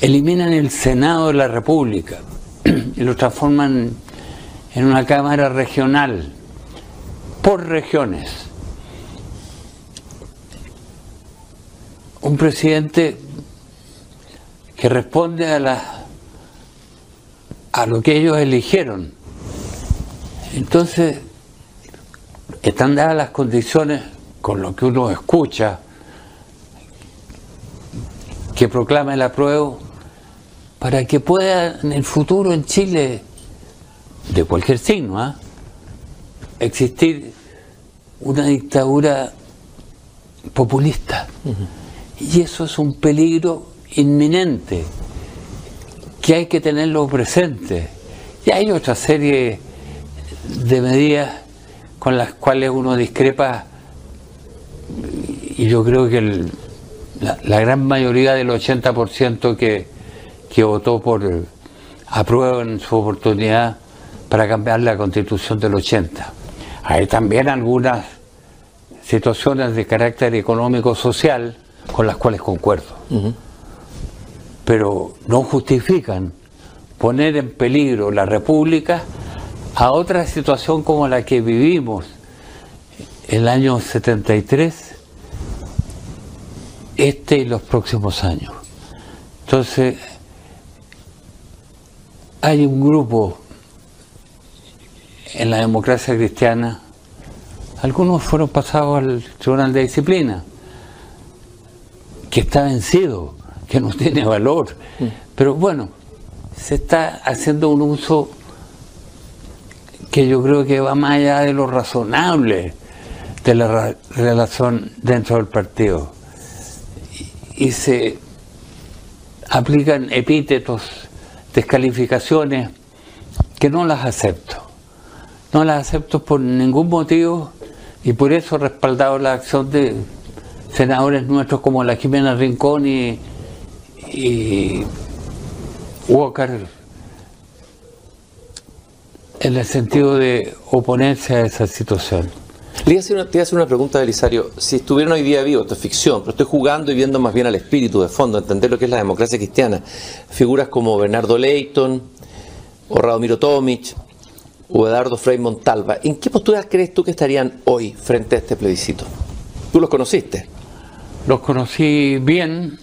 Eliminan el Senado de la República y lo transforman en una Cámara regional por regiones. Un presidente que responde a, la, a lo que ellos eligieron. Entonces, están dadas las condiciones con lo que uno escucha que proclama el apruebo para que pueda en el futuro en Chile, de cualquier signo, ¿ah? existir una dictadura populista. Y eso es un peligro inminente que hay que tenerlo presente. Y hay otra serie de medidas con las cuales uno discrepa y yo creo que la, gran mayoría del 80% que, que votó por apruebo en su oportunidad para cambiar la constitución del 80. Hay también algunas situaciones de carácter económico-social con las cuales concuerdo, pero no justifican poner en peligro la República a otra situación como la que vivimos el año 73, este y los próximos años. Entonces, hay un grupo en la democracia cristiana, algunos fueron pasados al Tribunal de Disciplina, que está vencido, que no tiene valor. Pero bueno, se está haciendo un uso que yo creo que va más allá de lo razonable de la relación dentro del partido. Y, se aplican epítetos, descalificaciones, que no las acepto. No las acepto por ningún motivo y por eso he respaldado la acción de senadores nuestros como la Jimena Rincón y, y Walker en el sentido de oponerse a esa situación. Le voy a hacer una, te pregunta, Belisario. Si estuvieran hoy día vivos, esto es ficción, pero estoy jugando y viendo más bien al espíritu de fondo, entender lo que es la democracia cristiana. Figuras como Bernardo Leighton, o Radomiro Tomic, o Eduardo Frei Montalva. ¿En qué postura crees tú que estarían hoy frente a este plebiscito? ¿Tú los conociste? Los conocí bien.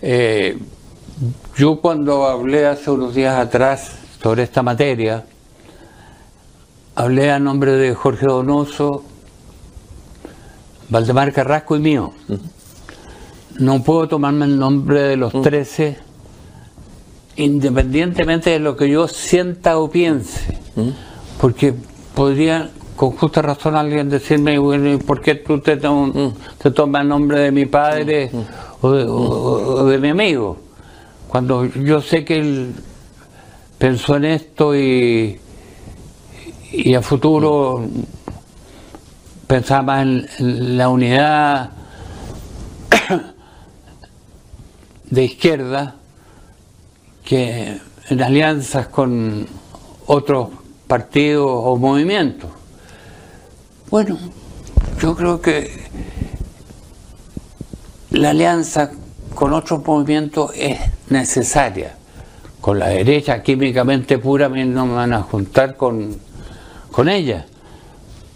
Eh, yo cuando hablé hace unos días atrás sobre esta materia, hablé a nombre de Jorge Donoso, Valdemar Carrasco y mío. No puedo tomarme el nombre de los trece, independientemente de lo que yo sienta o piense, porque podría con justa razón alguien decirme, bueno, ¿por qué tú te, tomas el nombre de mi padre o, de, mi amigo? Cuando yo sé que él pensó en esto y, y a futuro pensaba en, la unidad de izquierda que en alianzas con otros partidos o movimientos. Bueno, yo creo que la alianza con otros movimientos es necesaria. Con la derecha químicamente pura no me van a juntar con con ella,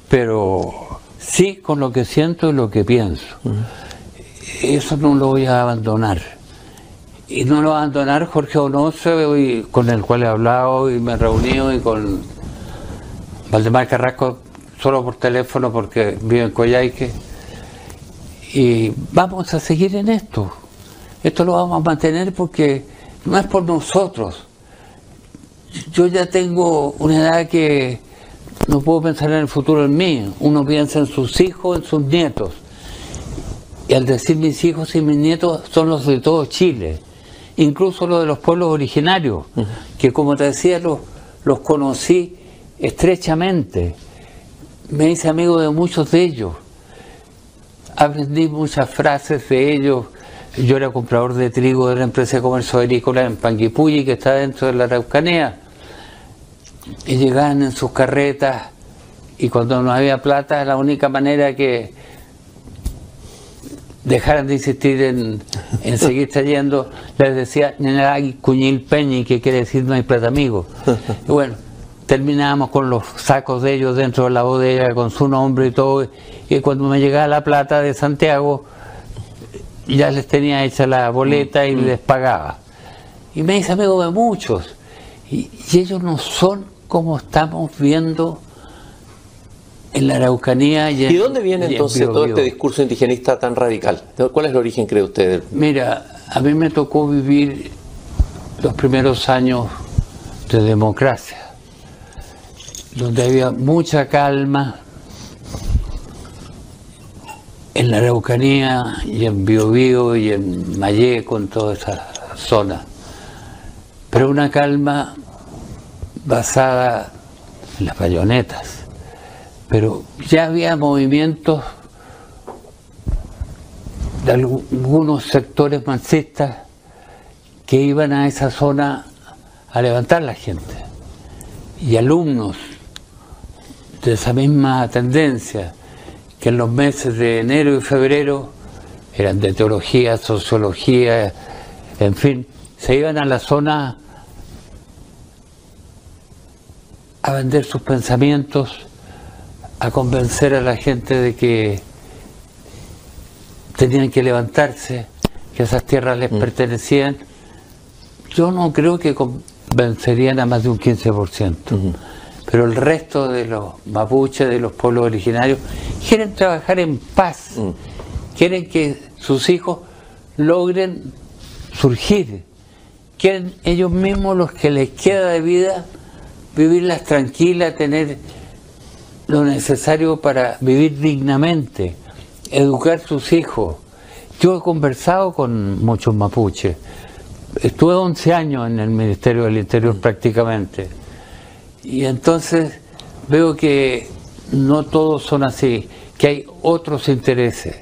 pero sí con lo que siento y lo que pienso. Eso no lo voy a abandonar. Y no lo va a abandonar Jorge Onoso, con el cual he hablado y me he reunido, y con Valdemar Carrasco solo por teléfono porque vive en Coyhaique. Y vamos a seguir en esto. Esto lo vamos a mantener porque no es por nosotros. Yo ya tengo una edad que no puedo pensar en el futuro en mí, uno piensa en sus hijos, en sus nietos. Y al decir mis hijos y mis nietos son los de todo Chile, incluso los de los pueblos originarios, que como te decía los, los conocí estrechamente. Me hice amigo de muchos de ellos. Aprendí muchas frases de ellos. Yo era comprador de trigo de la empresa de comercio agrícola en Panguipulli, que está dentro de la Araucanía y llegaban en sus carretas y cuando no había plata la única manera que dejaran de insistir en, seguir trayendo, les decía Cuñil Peñi, que quiere decir no hay plata amigo. Y bueno, terminábamos con los sacos de ellos dentro de la bodega con su nombre y todo. Y cuando me llegaba la plata de Santiago, ya les tenía hecha la boleta y mm. les pagaba. Y me dice amigo de muchos. Y, ellos no son como estamos viendo en la Araucanía. Y, ¿Y dónde viene entonces todo este discurso indigenista tan radical? ¿Cuál es el origen, cree usted? Mira, a mí me tocó vivir los primeros años de democracia, donde había mucha calma, en la Araucanía y en Biobío y en Malleco, en toda esa zona. Pero una calma basada en las bayonetas. Pero ya había movimientos de algunos sectores marxistas que iban a esa zona a levantar la gente. Y alumnos de esa misma tendencia que en los meses de enero y febrero eran de teología, sociología, en fin, se iban a la zona a vender sus pensamientos, a convencer a la gente de que tenían que levantarse, que esas tierras les mm. pertenecían. Yo no creo que convencerían a más de un 15% pero el resto de los mapuches, de los pueblos originarios, quieren trabajar en paz, mm. quieren que sus hijos logren surgir, quieren ellos mismos los que les queda de vida, vivirlas tranquilas, tener lo necesario para vivir dignamente, educar sus hijos. Yo he conversado con muchos mapuches, estuve 11 años en el Ministerio del Interior prácticamente y entonces veo que no todos son así, que hay otros intereses.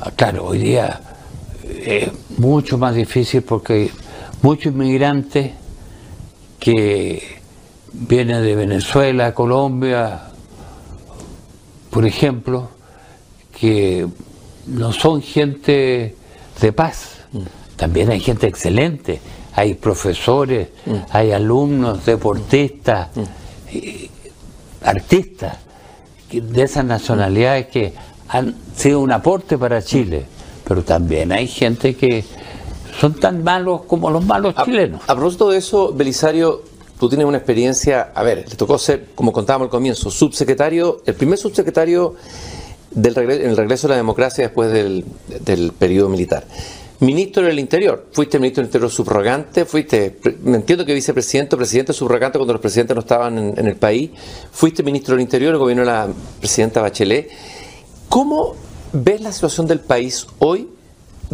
Ah, claro, hoy día es mucho más difícil porque hay muchos inmigrantes que vienen de Venezuela, Colombia, por ejemplo, que no son gente de paz. Mm. También hay gente excelente, hay profesores, mm. hay alumnos, deportistas, mm. artistas de esas nacionalidades que han sido un aporte para Chile, pero también hay gente que son tan malos como los malos chilenos. A propósito de eso, Belisario, tú tienes una experiencia, a ver, le tocó ser, como contábamos al comienzo, subsecretario, el primer subsecretario del regreso, en el regreso a la democracia después del, del periodo militar ministro del Interior. Fuiste ministro del Interior subrogante, fuiste, me entiendo que vicepresidente presidente subrogante cuando los presidentes no estaban en, el país. Fuiste ministro del Interior, el gobierno de la presidenta Bachelet. ¿Cómo ves la situación del país hoy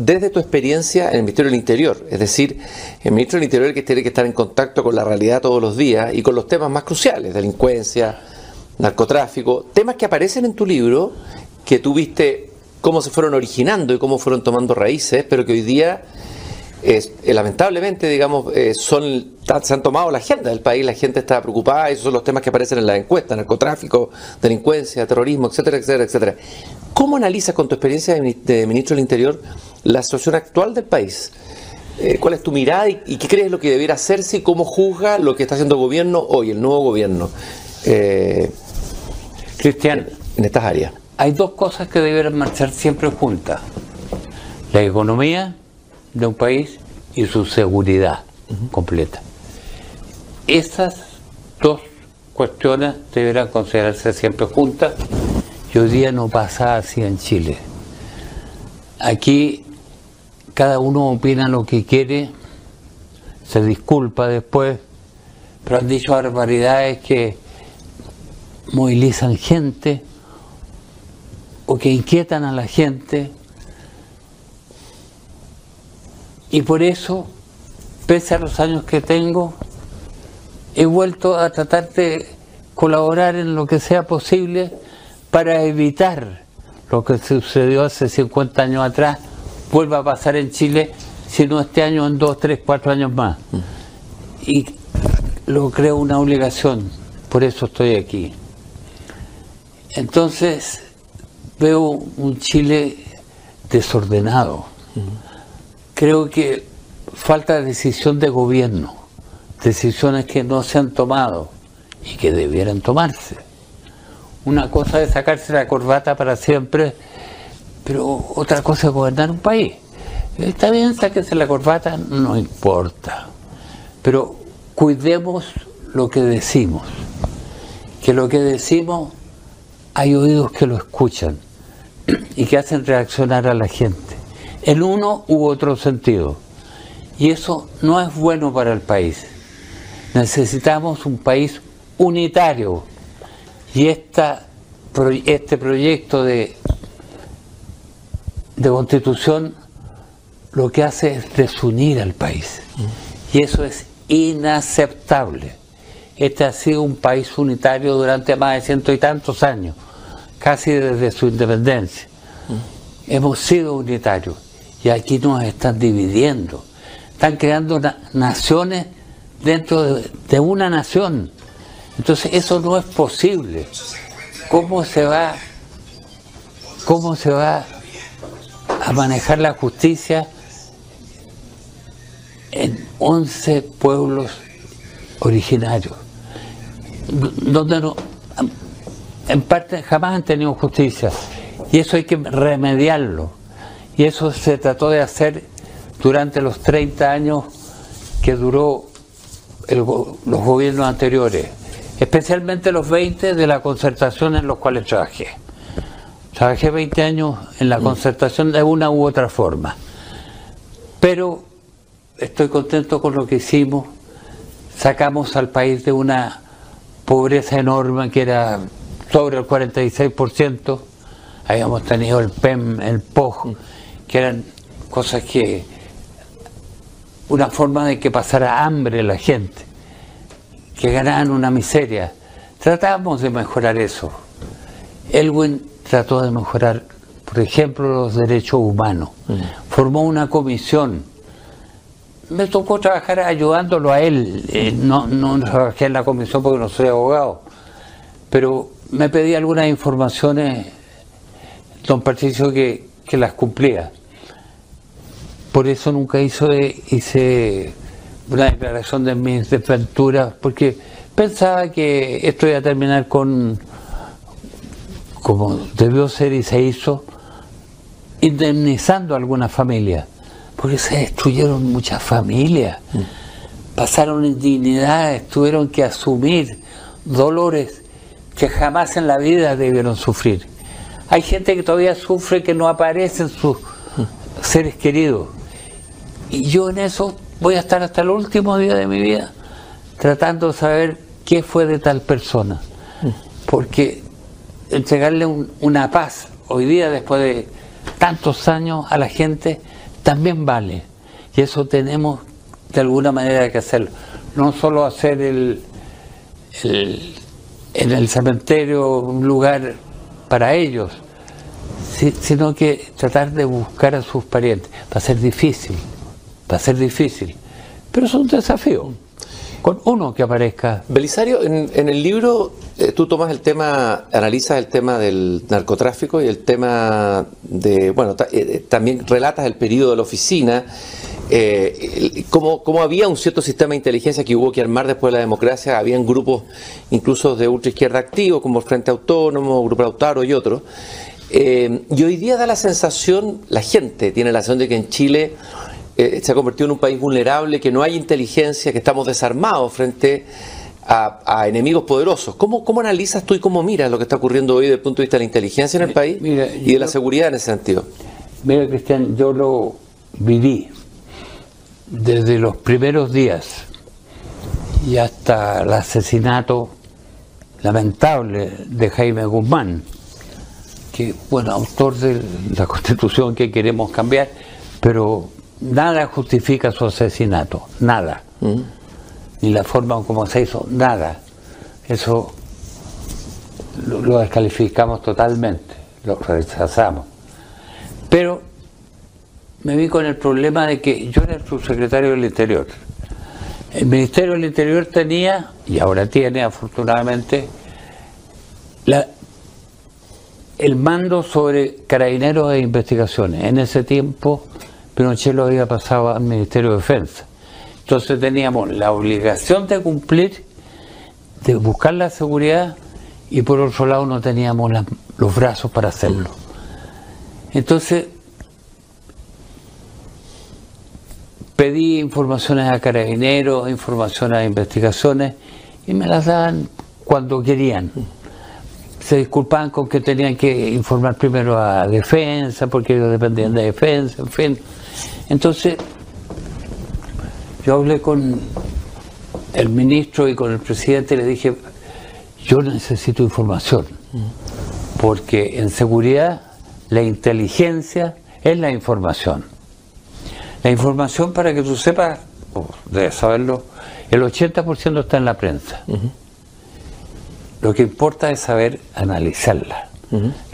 desde tu experiencia en el Ministerio del Interior? Es decir, el ministro del Interior que tiene que estar en contacto con la realidad todos los días y con los temas más cruciales, delincuencia, narcotráfico, temas que aparecen en tu libro, que tuviste cómo se fueron originando y cómo fueron tomando raíces, pero que hoy día, eh, lamentablemente, digamos, eh, son, se han tomado la agenda del país, la gente está preocupada, esos son los temas que aparecen en la encuesta, narcotráfico, delincuencia, terrorismo, etcétera, etcétera, etcétera. ¿Cómo analizas con tu experiencia de, ministro del Interior la situación actual del país? Eh, ¿Cuál es tu mirada y, qué crees lo que debiera hacerse y cómo juzga lo que está haciendo el gobierno hoy, el nuevo gobierno? Cristian, en estas áreas hay dos cosas que deben marchar siempre juntas. La economía de un país y su seguridad completa. Esas dos cuestiones deberán considerarse siempre juntas y hoy día no pasa así en Chile. Aquí cada uno opina lo que quiere, se disculpa después, pero han dicho barbaridades que movilizan gente o que inquietan a la gente. Y por eso, pese a los años que tengo, he vuelto a tratar de colaborar en lo que sea posible para evitar lo que sucedió hace 50 años atrás, vuelva a pasar en Chile, si no este año, en dos, tres, cuatro años más. Y lo creo una obligación, por eso estoy aquí. Entonces, veo un Chile desordenado. Creo que falta decisión de gobierno, decisiones que no se han tomado y que debieran tomarse. Una cosa es sacarse la corbata para siempre, pero otra cosa es gobernar un país. Está bien, sáquese la corbata, no importa. Pero cuidemos lo que decimos. Que lo que decimos hay oídos que lo escuchan y que hacen reaccionar a la gente en uno u otro sentido. Y eso no es bueno para el país. Necesitamos un país unitario. Y esta, este proyecto de, de constitución lo que hace es desunir al país. Y eso es inaceptable. Este ha sido un país unitario durante más de ciento y tantos años, casi desde su independencia. Hemos sido unitarios y aquí nos están dividiendo. Están creando naciones dentro de, de, una nación. Entonces eso no es posible. ¿Cómo se va, cómo se va a manejar la justicia en 11 pueblos originarios, donde no, en parte jamás han tenido justicia, y eso hay que remediarlo. Y eso se trató de hacer durante los 30 años que duró los gobiernos anteriores, especialmente los 20 de la concertación en los cuales trabajé. Trabajé 20 años en la concertación de una u otra forma. Pero estoy contento con lo que hicimos. Sacamos al país de una pobreza enorme que era sobre el 46%. Habíamos tenido el PEM, el POG, que eran cosas que. una forma de que pasara hambre la gente, que ganaran una miseria. Tratamos de mejorar eso. Elwin trató de mejorar, por ejemplo, los derechos humanos. Mm. Formó una comisión me tocó trabajar ayudándolo a él. Eh, no, no trabajé en la comisión porque no soy abogado, pero me pedía algunas informaciones, don Patricio, que, que las cumplía. Por eso nunca hizo, hice una declaración de mis desventuras, porque pensaba que esto iba a terminar con, como debió ser y se hizo, indemnizando a algunas familias porque se destruyeron muchas familias, pasaron indignidades, tuvieron que asumir dolores que jamás en la vida debieron sufrir. Hay gente que todavía sufre que no aparecen sus seres queridos. Y yo en eso voy a estar hasta el último día de mi vida tratando de saber qué fue de tal persona. Porque entregarle una paz hoy día, después de tantos años a la gente, también vale. Y eso tenemos de alguna manera que hacerlo. No solo hacer el, en el cementerio un lugar para ellos, sino que tratar de buscar a sus parientes. Va a ser difícil, va a ser difícil, pero es un desafío con uno que aparezca. Belisario, en, el libro eh, tú tomas el tema, analizas el tema del narcotráfico y el tema de, bueno, eh, eh, también relatas el periodo de la oficina, eh, como, había un cierto sistema de inteligencia que hubo que armar después de la democracia, habían grupos incluso de ultraizquierda activos como el Frente Autónomo, Grupo Lautaro y otros. y hoy día da la sensación, la gente tiene la sensación de que en Chile eh, se ha convertido en un país vulnerable, que no hay inteligencia, que estamos desarmados frente a, enemigos poderosos. ¿Cómo, ¿Cómo, analizas tú y cómo miras lo que está ocurriendo hoy desde el punto de vista de la inteligencia en el país y de la seguridad en ese sentido? Mira, Cristian, yo lo viví desde los primeros días y hasta el asesinato lamentable de Jaime Guzmán, que, bueno, autor de la constitución que queremos cambiar, pero nada justifica su asesinato, nada. Mm. Ni la forma como se hizo, nada. Eso lo, descalificamos totalmente, lo rechazamos. Pero me vi con el problema de que yo era el subsecretario del Interior. El Ministerio del Interior tenía, y ahora tiene afortunadamente, la, el mando sobre carabineros e investigaciones. En ese tiempo Pinochet lo había pasado al Ministerio de Defensa. Entonces teníamos la obligación de cumplir, de buscar la seguridad y por otro lado no teníamos los brazos para hacerlo. Entonces pedí informaciones a carabineros, informaciones a investigaciones y me las daban cuando querían. Se disculpaban con que tenían que informar primero a defensa, porque ellos dependían de defensa, en fin. Entonces, yo hablé con el ministro y con el presidente y le dije, yo necesito información, porque en seguridad la inteligencia es la información. La información, para que tú sepas, debes saberlo, el 80% está en la prensa. Lo que importa es saber analizarla.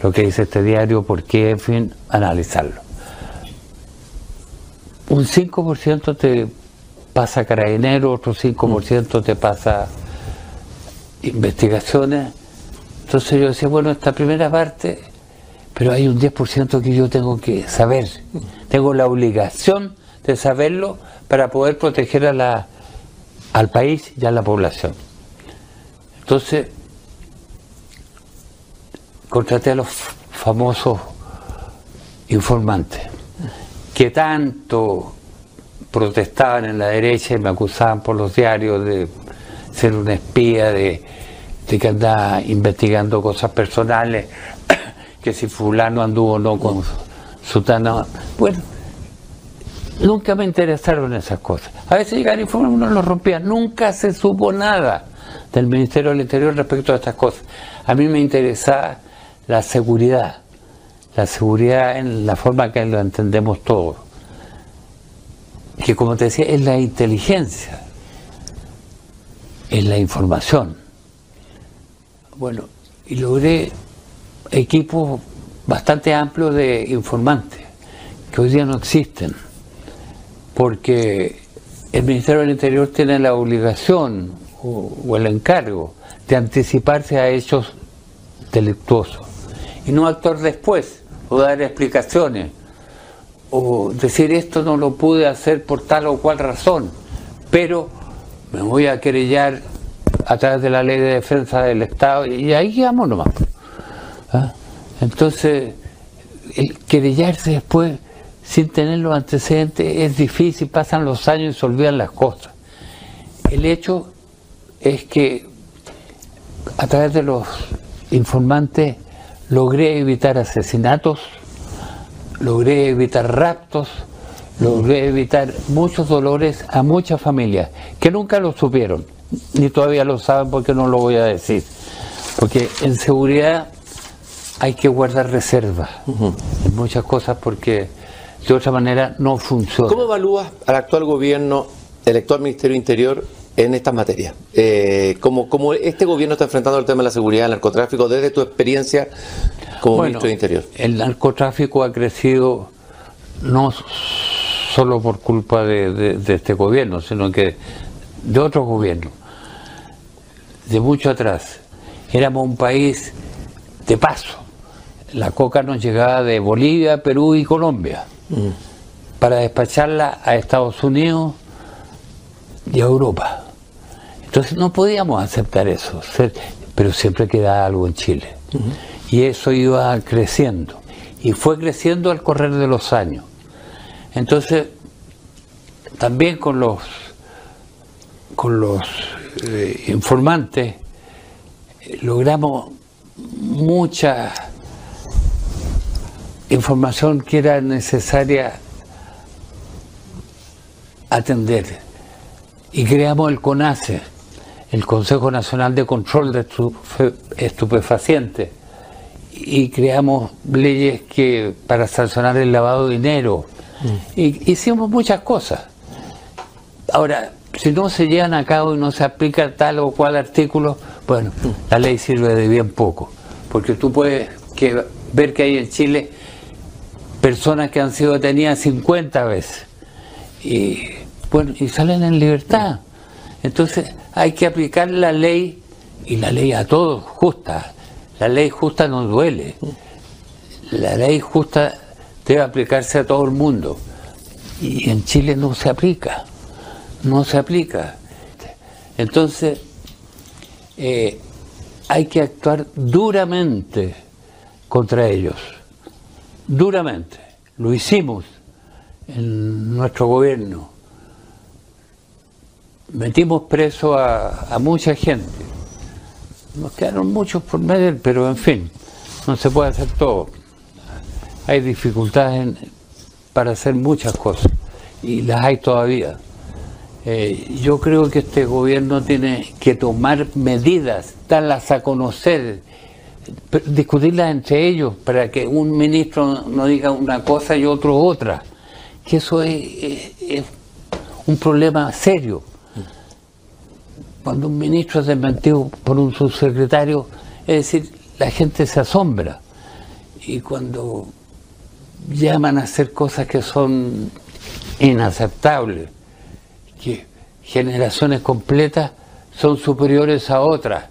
Lo que dice este diario, por qué, en fin, analizarlo. Un 5% te pasa carabinero, otro 5% te pasa investigaciones. Entonces yo decía, bueno, esta primera parte, pero hay un 10% que yo tengo que saber. Tengo la obligación de saberlo para poder proteger a la, al país y a la población. Entonces, contraté a los famosos informantes que tanto protestaban en la derecha y me acusaban por los diarios de ser un espía, de, que andaba investigando cosas personales, que si fulano anduvo o no con sutana. Bueno, nunca me interesaron esas cosas. A veces llegaban informes uno los rompía, nunca se supo nada del Ministerio del Interior respecto a estas cosas. A mí me interesaba la seguridad, la seguridad en la forma que lo entendemos todos, que como te decía es la inteligencia, es la información. Bueno, y logré equipos bastante amplios de informantes, que hoy día no existen, porque el Ministerio del Interior tiene la obligación o, o el encargo de anticiparse a hechos delictuosos y no actuar después dar explicaciones o decir esto no lo pude hacer por tal o cual razón, pero me voy a querellar a través de la ley de defensa del Estado y ahí vamos nomás. ¿Ah? Entonces, el querellarse después sin tener los antecedentes es difícil, pasan los años y se olvidan las cosas. El hecho es que a través de los informantes logré evitar asesinatos, logré evitar raptos, logré evitar muchos dolores a muchas familias que nunca lo supieron, ni todavía lo saben porque no lo voy a decir. Porque en seguridad hay que guardar reservas en muchas cosas porque de otra manera no funciona. ¿Cómo evalúas al actual gobierno, el actual Ministerio Interior en estas materias. Eh, ¿cómo, este gobierno está enfrentando el tema de la seguridad, el narcotráfico, desde tu experiencia como ministro de Interior? El narcotráfico ha crecido no solo por culpa de, este gobierno, sino que de otros gobiernos, de mucho atrás. Éramos un país de paso. La coca nos llegaba de Bolivia, Perú y Colombia. Mm. Para despacharla a Estados Unidos y a Europa. Entonces no podíamos aceptar eso, pero siempre quedaba algo en Chile. Y eso iba creciendo. Y fue creciendo al correr de los años. Entonces, también con los, con los eh, informantes eh, logramos mucha información que era necesaria atender. Y creamos el CONACE, el Consejo Nacional de Control de Estupefacientes y creamos leyes que para sancionar el lavado de dinero. Mm. Y hicimos muchas cosas. Ahora, si no se llevan a cabo y no se aplica tal o cual artículo, bueno, mm. la ley sirve de bien poco. Porque tú puedes que, ver que hay en Chile personas que han sido detenidas 50 veces y, bueno, y salen en libertad. Entonces hay que aplicar la ley y la ley a todos justa. La ley justa no duele. la ley justa debe aplicarse a todo el mundo. Y en Chile no se aplica, no se aplica. Entonces, eh, hay que actuar duramente contra ellos, duramente. Lo hicimos en nuestro gobierno. Metimos preso a, mucha gente. Nos quedaron muchos por medio, pero en fin, no se puede hacer todo. Hay dificultades para hacer muchas cosas y las hay todavía. Eh, yo creo que este gobierno tiene que tomar medidas, darlas a conocer, discutirlas entre ellos para que un ministro no diga una cosa y otro otra. Que eso es, un problema serio. Cuando un ministro es desmentido por un subsecretario, es decir, la gente se asombra. Y cuando llaman a hacer cosas que son inaceptables, que generaciones completas son superiores a otras.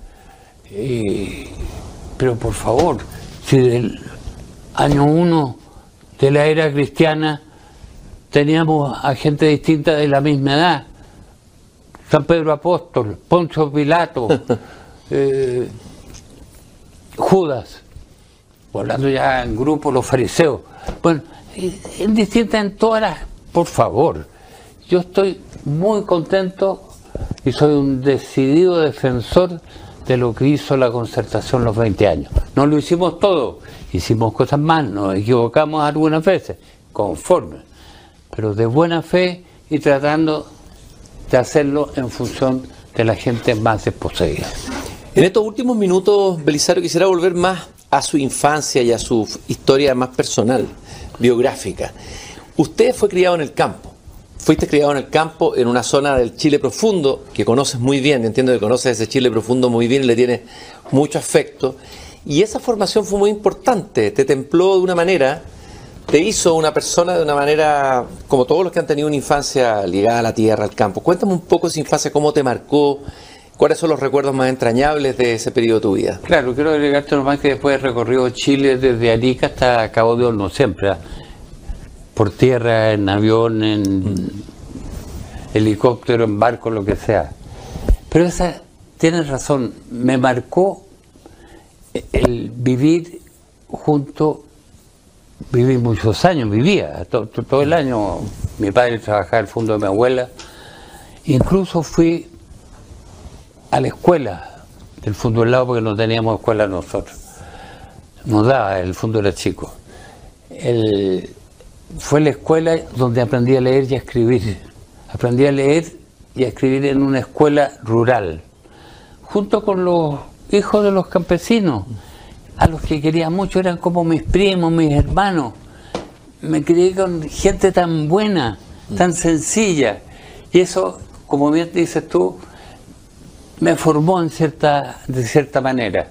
pero por favor, si del año 1 de la era cristiana teníamos a gente distinta de la misma edad, San Pedro Apóstol, Poncio Pilato, eh, Judas, hablando ya en grupo los fariseos. Bueno, es distinta en todas las, por favor, yo estoy muy contento y soy un decidido defensor de lo que hizo la concertación los 20 años. No lo hicimos todo, hicimos cosas mal, nos equivocamos algunas veces, conforme, pero de buena fe y tratando de hacerlo en función de la gente más desposeída. En estos últimos minutos, Belisario, quisiera volver más a su infancia y a su historia más personal, biográfica. Usted fue criado en el campo fuiste criado en el campo, en una zona del Chile profundo, que conoces muy bien, entiendo que conoces ese Chile profundo muy bien le tienes mucho afecto. Y esa formación fue muy importante, te templó de una manera, te hizo una persona de una manera, como todos los que han tenido una infancia ligada a la tierra, al campo. Cuéntame un poco esa infancia, cómo te marcó, cuáles son los recuerdos más entrañables de ese periodo de tu vida. Claro, quiero agregarte nomás que después he recorrido Chile desde Arica hasta Cabo de Horno, siempre. ¿ah? por tierra, en avión, en helicóptero, en barco, lo que sea. Pero esa, tienes razón, me marcó el vivir junto, viví muchos años, vivía todo, el año, mi padre trabajaba en el fondo de mi abuela, incluso fui a la escuela del fondo del lado porque no teníamos escuela nosotros, nos daba, el fondo era chico. El, fue la escuela donde aprendí a leer y a escribir. Aprendí a leer y a escribir en una escuela rural, junto con los hijos de los campesinos, a los que quería mucho, eran como mis primos, mis hermanos. Me crié con gente tan buena, tan sencilla. Y eso, como bien dices tú, me formó en cierta, de cierta manera.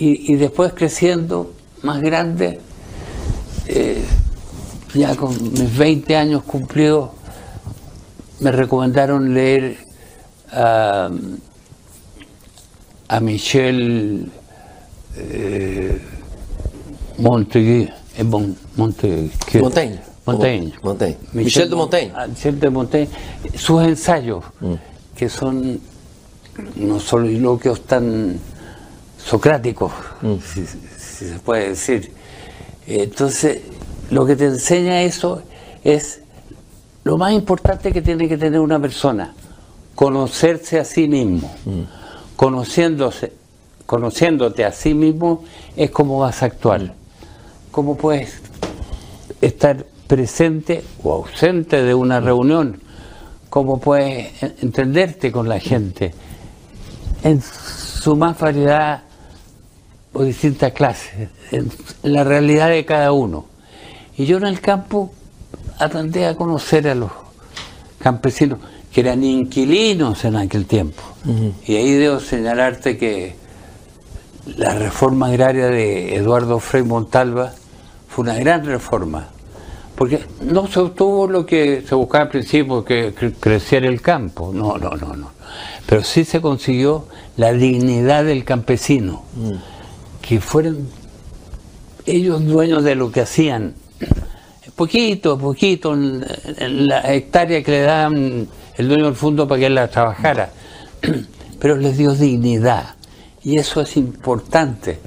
Y, después creciendo, más grande, eh, ya con mis 20 años cumplidos, me recomendaron leer a, a Michel eh, Montaigne, eh, Montaigne. Montaigne. Montaigne. Michel, de Montaigne. Ah, Michel de Montaigne. Sus ensayos, mm. que son no solo que tan socráticos, mm. si, si, se puede decir. Entonces, lo que te enseña eso es lo más importante que tiene que tener una persona, conocerse a sí mismo. Mm. Conociéndose, conociéndote a sí mismo es como vas a actuar. Cómo puedes estar presente o ausente de una reunión. Cómo puedes entenderte con la gente en su más variedad o distintas clases, en la realidad de cada uno. Y yo en el campo aprendí a conocer a los campesinos, que eran inquilinos en aquel tiempo. Y ahí debo señalarte que la reforma agraria de Eduardo Frei Montalva fue una gran reforma, porque no se obtuvo lo que se buscaba al principio, que creciera el campo, no, no, no, no. Pero sí se consiguió la dignidad del campesino, que fueran ellos dueños de lo que hacían, poquito, poquito, en, la hectárea que le daban el dueño del fondo para que él la trabajara, pero les dio dignidad, y eso es importante.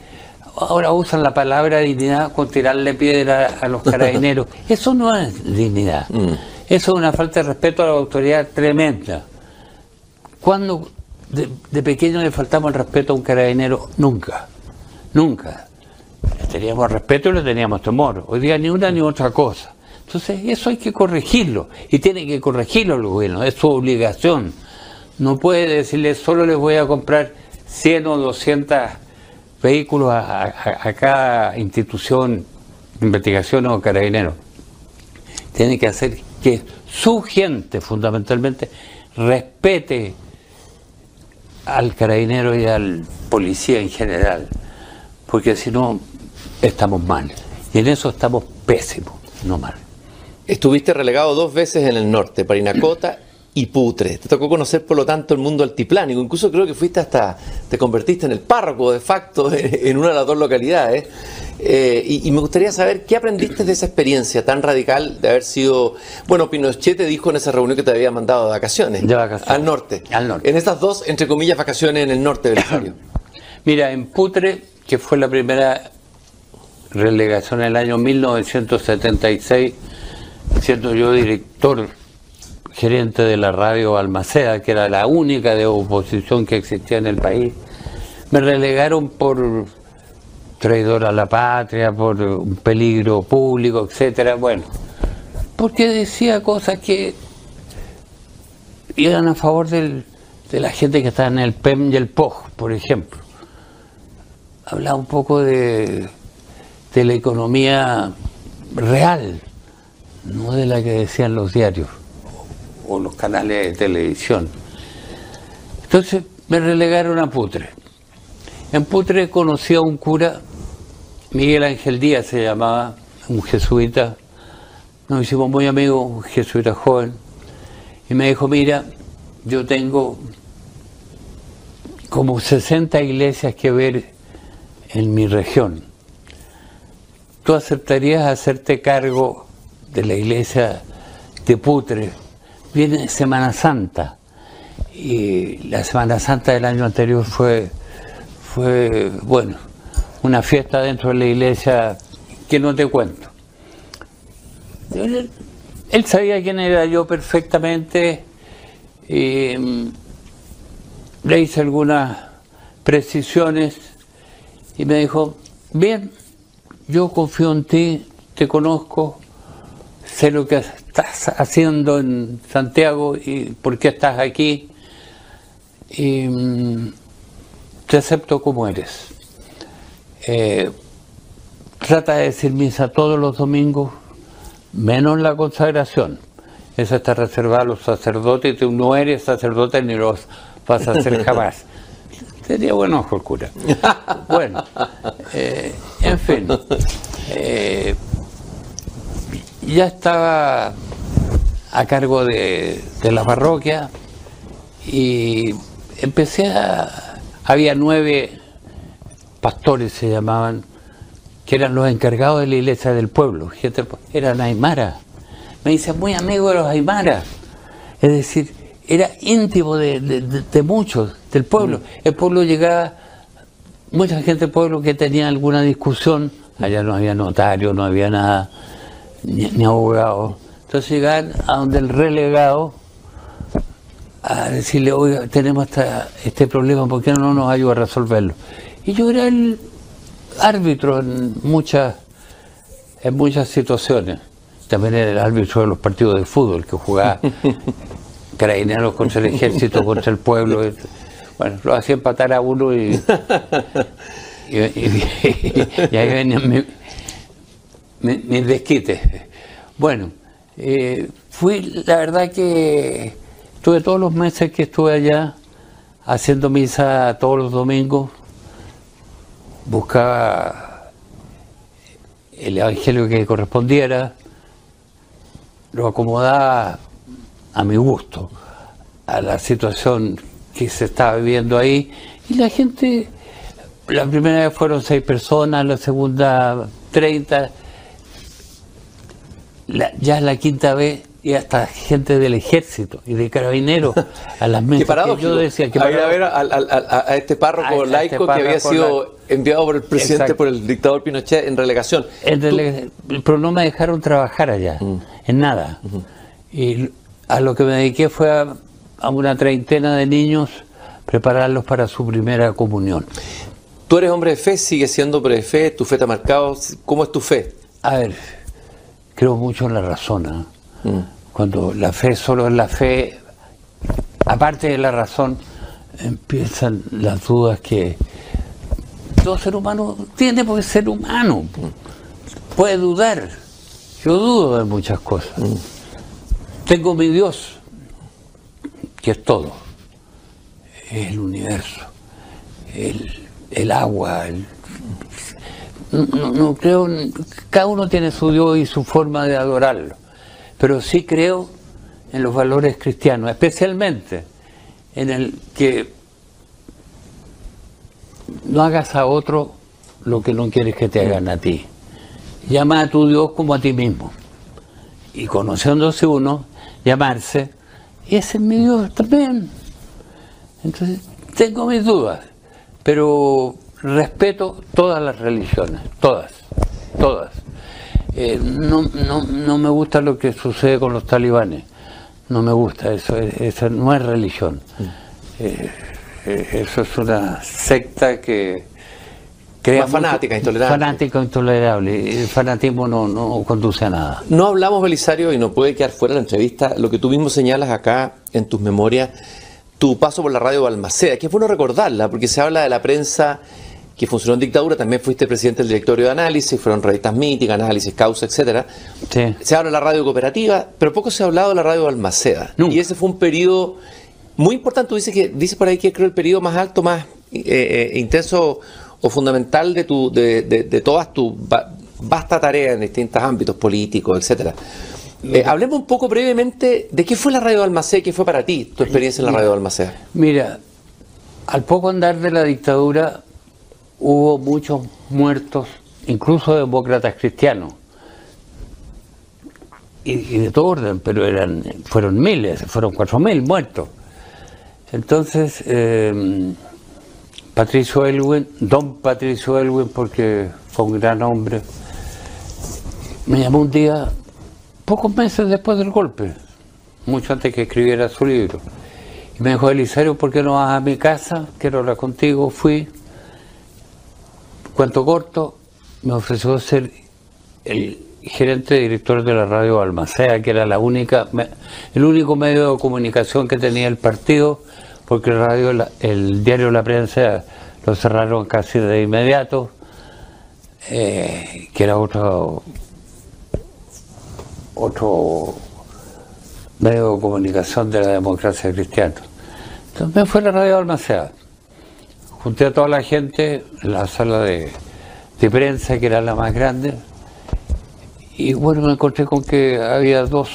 Ahora usan la palabra dignidad con tirarle piedra a los carabineros. Eso no es dignidad. Mm. Eso es una falta de respeto a la autoridad tremenda. Cuando de, pequeño le faltamos el respeto a un carabinero? Nunca. Nunca. Le teníamos respeto y le teníamos temor. Hoy día ni una ni otra cosa. Entonces, eso hay que corregirlo. Y tiene que corregirlo el gobierno. Es su obligación. No puede decirle, solo les voy a comprar 100 o 200 vehículos a, cada institución de investigación o carabinero. Tiene que hacer que su gente, fundamentalmente, respete al carabinero y al policía en general, porque si no, estamos mal. Y en eso estamos pésimos, no mal. Estuviste relegado dos veces en el norte, Parinacota y Putre. Te tocó conocer, por lo tanto, el mundo altiplánico. Incluso creo que fuiste hasta, te convertiste en el párroco de facto en una de las dos localidades. Eh, y, me gustaría saber qué aprendiste de esa experiencia tan radical de haber sido. Bueno, Pinochet te dijo en esa reunión que te había mandado de vacaciones. De vacaciones. Al norte. Al norte. En estas dos, entre comillas, vacaciones en el norte del Belisario. Mira, en Putre, que fue la primera relegación en el año 1976, siendo yo director gerente de la radio Almaceda, que era la única de oposición que existía en el país, me relegaron por traidor a la patria, por un peligro público, etcétera. Bueno, porque decía cosas que iban a favor de la gente que está en el PEM y el POG, por ejemplo. Hablaba un poco de, de la economía real, no de la que decían los diarios o los canales de televisión. Entonces me relegaron a Putre. En Putre conocí a un cura Miguel Ángel Díaz se llamaba, un jesuita, nos hicimos muy amigos, un jesuita joven, y me dijo, mira, yo tengo como 60 iglesias que ver en mi región. ¿Tú aceptarías hacerte cargo de la iglesia de Putre? Viene Semana Santa, y la Semana Santa del año anterior fue, fue bueno, una fiesta dentro de la iglesia que no te cuento. Él, sabía quién era yo perfectamente y mm, le hice algunas precisiones y me dijo, bien, yo confío en ti, te conozco, sé lo que estás haciendo en Santiago y por qué estás aquí y mm, te acepto como eres. Eh, trata de decir misa todos los domingos, menos la consagración. Eso está reservado a los sacerdotes, tú no eres sacerdote ni los vas a hacer jamás. Sería bueno ojo el cura. Bueno, eh, en fin, eh, ya estaba a cargo de, de la parroquia y empecé a... Había nueve pastores se llamaban, que eran los encargados de la iglesia del pueblo, eran aymaras. Me dice, muy amigo de los aymaras. Es decir, era íntimo de, muchos, del pueblo. Mm. El pueblo llegaba, mucha gente del pueblo que tenía alguna discusión, allá no había notario, no había nada, ni, abogado. Entonces llegaban a donde el relegado a decirle, oiga, tenemos este problema, ¿por qué no nos ayuda a resolverlo? Y yo era el árbitro en muchas, en muchas situaciones. También era el árbitro de los partidos de fútbol que jugaba carabineros contra el ejército, contra el pueblo. Bueno, lo hacía empatar a uno y, y, ahí venían mis, desquites. Bueno, eh, fui, la verdad que estuve todos los meses que estuve allá haciendo misa todos los domingos buscaba el evangelio que correspondiera, lo acomodaba a mi gusto, a la situación que se estaba viviendo ahí, y la gente, la primera vez fueron seis personas, la segunda 30, la- ya es la quinta vez y hasta gente del ejército y de carabineros a las mesas que yo decía que a ir a ver a este párroco este laico que había sido enviado por el presidente, Exacto. por el dictador Pinochet en relegación. En pero no me dejaron trabajar allá, en nada. Y a lo que me dediqué fue a, a una treintena de niños prepararlos para su primera comunión. Tú eres hombre de fe, sigues siendo hombre de fe, tu fe te ha marcado. ¿Cómo es tu fe? A ver, creo mucho en la razón. ¿ah? Mm. Cuando la fe solo es la fe, aparte de la razón, empiezan las dudas que todo ser humano tiene porque ser humano. Puede dudar. Yo dudo de muchas cosas. Tengo mi Dios, que es todo. Es el universo, el, el agua, el, no, no- creo, cada uno tiene su Dios y su forma de adorarlo, pero sí creo en los valores cristianos, especialmente en el que no hagas a otro lo que no quieres que te hagan a ti. Llama a tu Dios como a ti mismo. Y conociéndose uno, llamarse, ese es mi Dios también. Entonces, tengo mis dudas, pero respeto todas las religiones, todas, todas. Eh, no, no, no me gusta lo que sucede con los talibanes, no me gusta, eso, es- eso no es religión. Eh, eh, eso es una secta que... crea Más fanática, intolerante. Fanática, intolerable. El fanatismo no, no conduce a nada. No hablamos, Belisario, y no puede quedar fuera de la entrevista, lo que tú mismo señalas acá en tus memorias, tu paso por la radio Balmaceda, que es bueno recordarla, porque se habla de la prensa que funcionó en dictadura, también fuiste presidente del directorio de análisis, fueron revistas míticas, análisis, causa, etcétera. Sí. Se habla de la radio cooperativa, pero poco se ha hablado de la radio Balmaceda. Nunca. Y ese fue un periodo muy importante. Tú dices que dices por ahí que creo el periodo más alto, más eh, eh, intenso o fundamental de tu, de, de- de todas tus va- vasta tarea en distintos ámbitos políticos, etcétera. Eh, hablemos un poco brevemente de qué fue la radio Balmaceda, qué fue para ti tu experiencia en la radio Balmaceda. Mira, al poco andar de la dictadura hubo muchos muertos, incluso demócratas cristianos. Y, de todo orden, pero eran, fueron miles, fueron cuatro mil muertos. Entonces, eh, Patricio Elwin, don Patricio Elwin, porque fue un gran hombre, me llamó un día, pocos meses después del golpe, mucho antes que escribiera su libro. Y me dijo, Elisario, ¿por qué no vas a mi casa? Quiero hablar contigo. Fui. Cuento corto, me ofreció ser el gerente director de la radio Balmaceda, que era la única, el único medio de comunicación que tenía el partido, porque el, radio, el diario La Prensa lo cerraron casi de inmediato, eh, que era otro, otro medio de comunicación de la democracia cristiana. Entonces me fue la radio Balmaceda. Junté a toda la gente en la sala de, prensa, que era la más grande, y bueno, me encontré con que había dos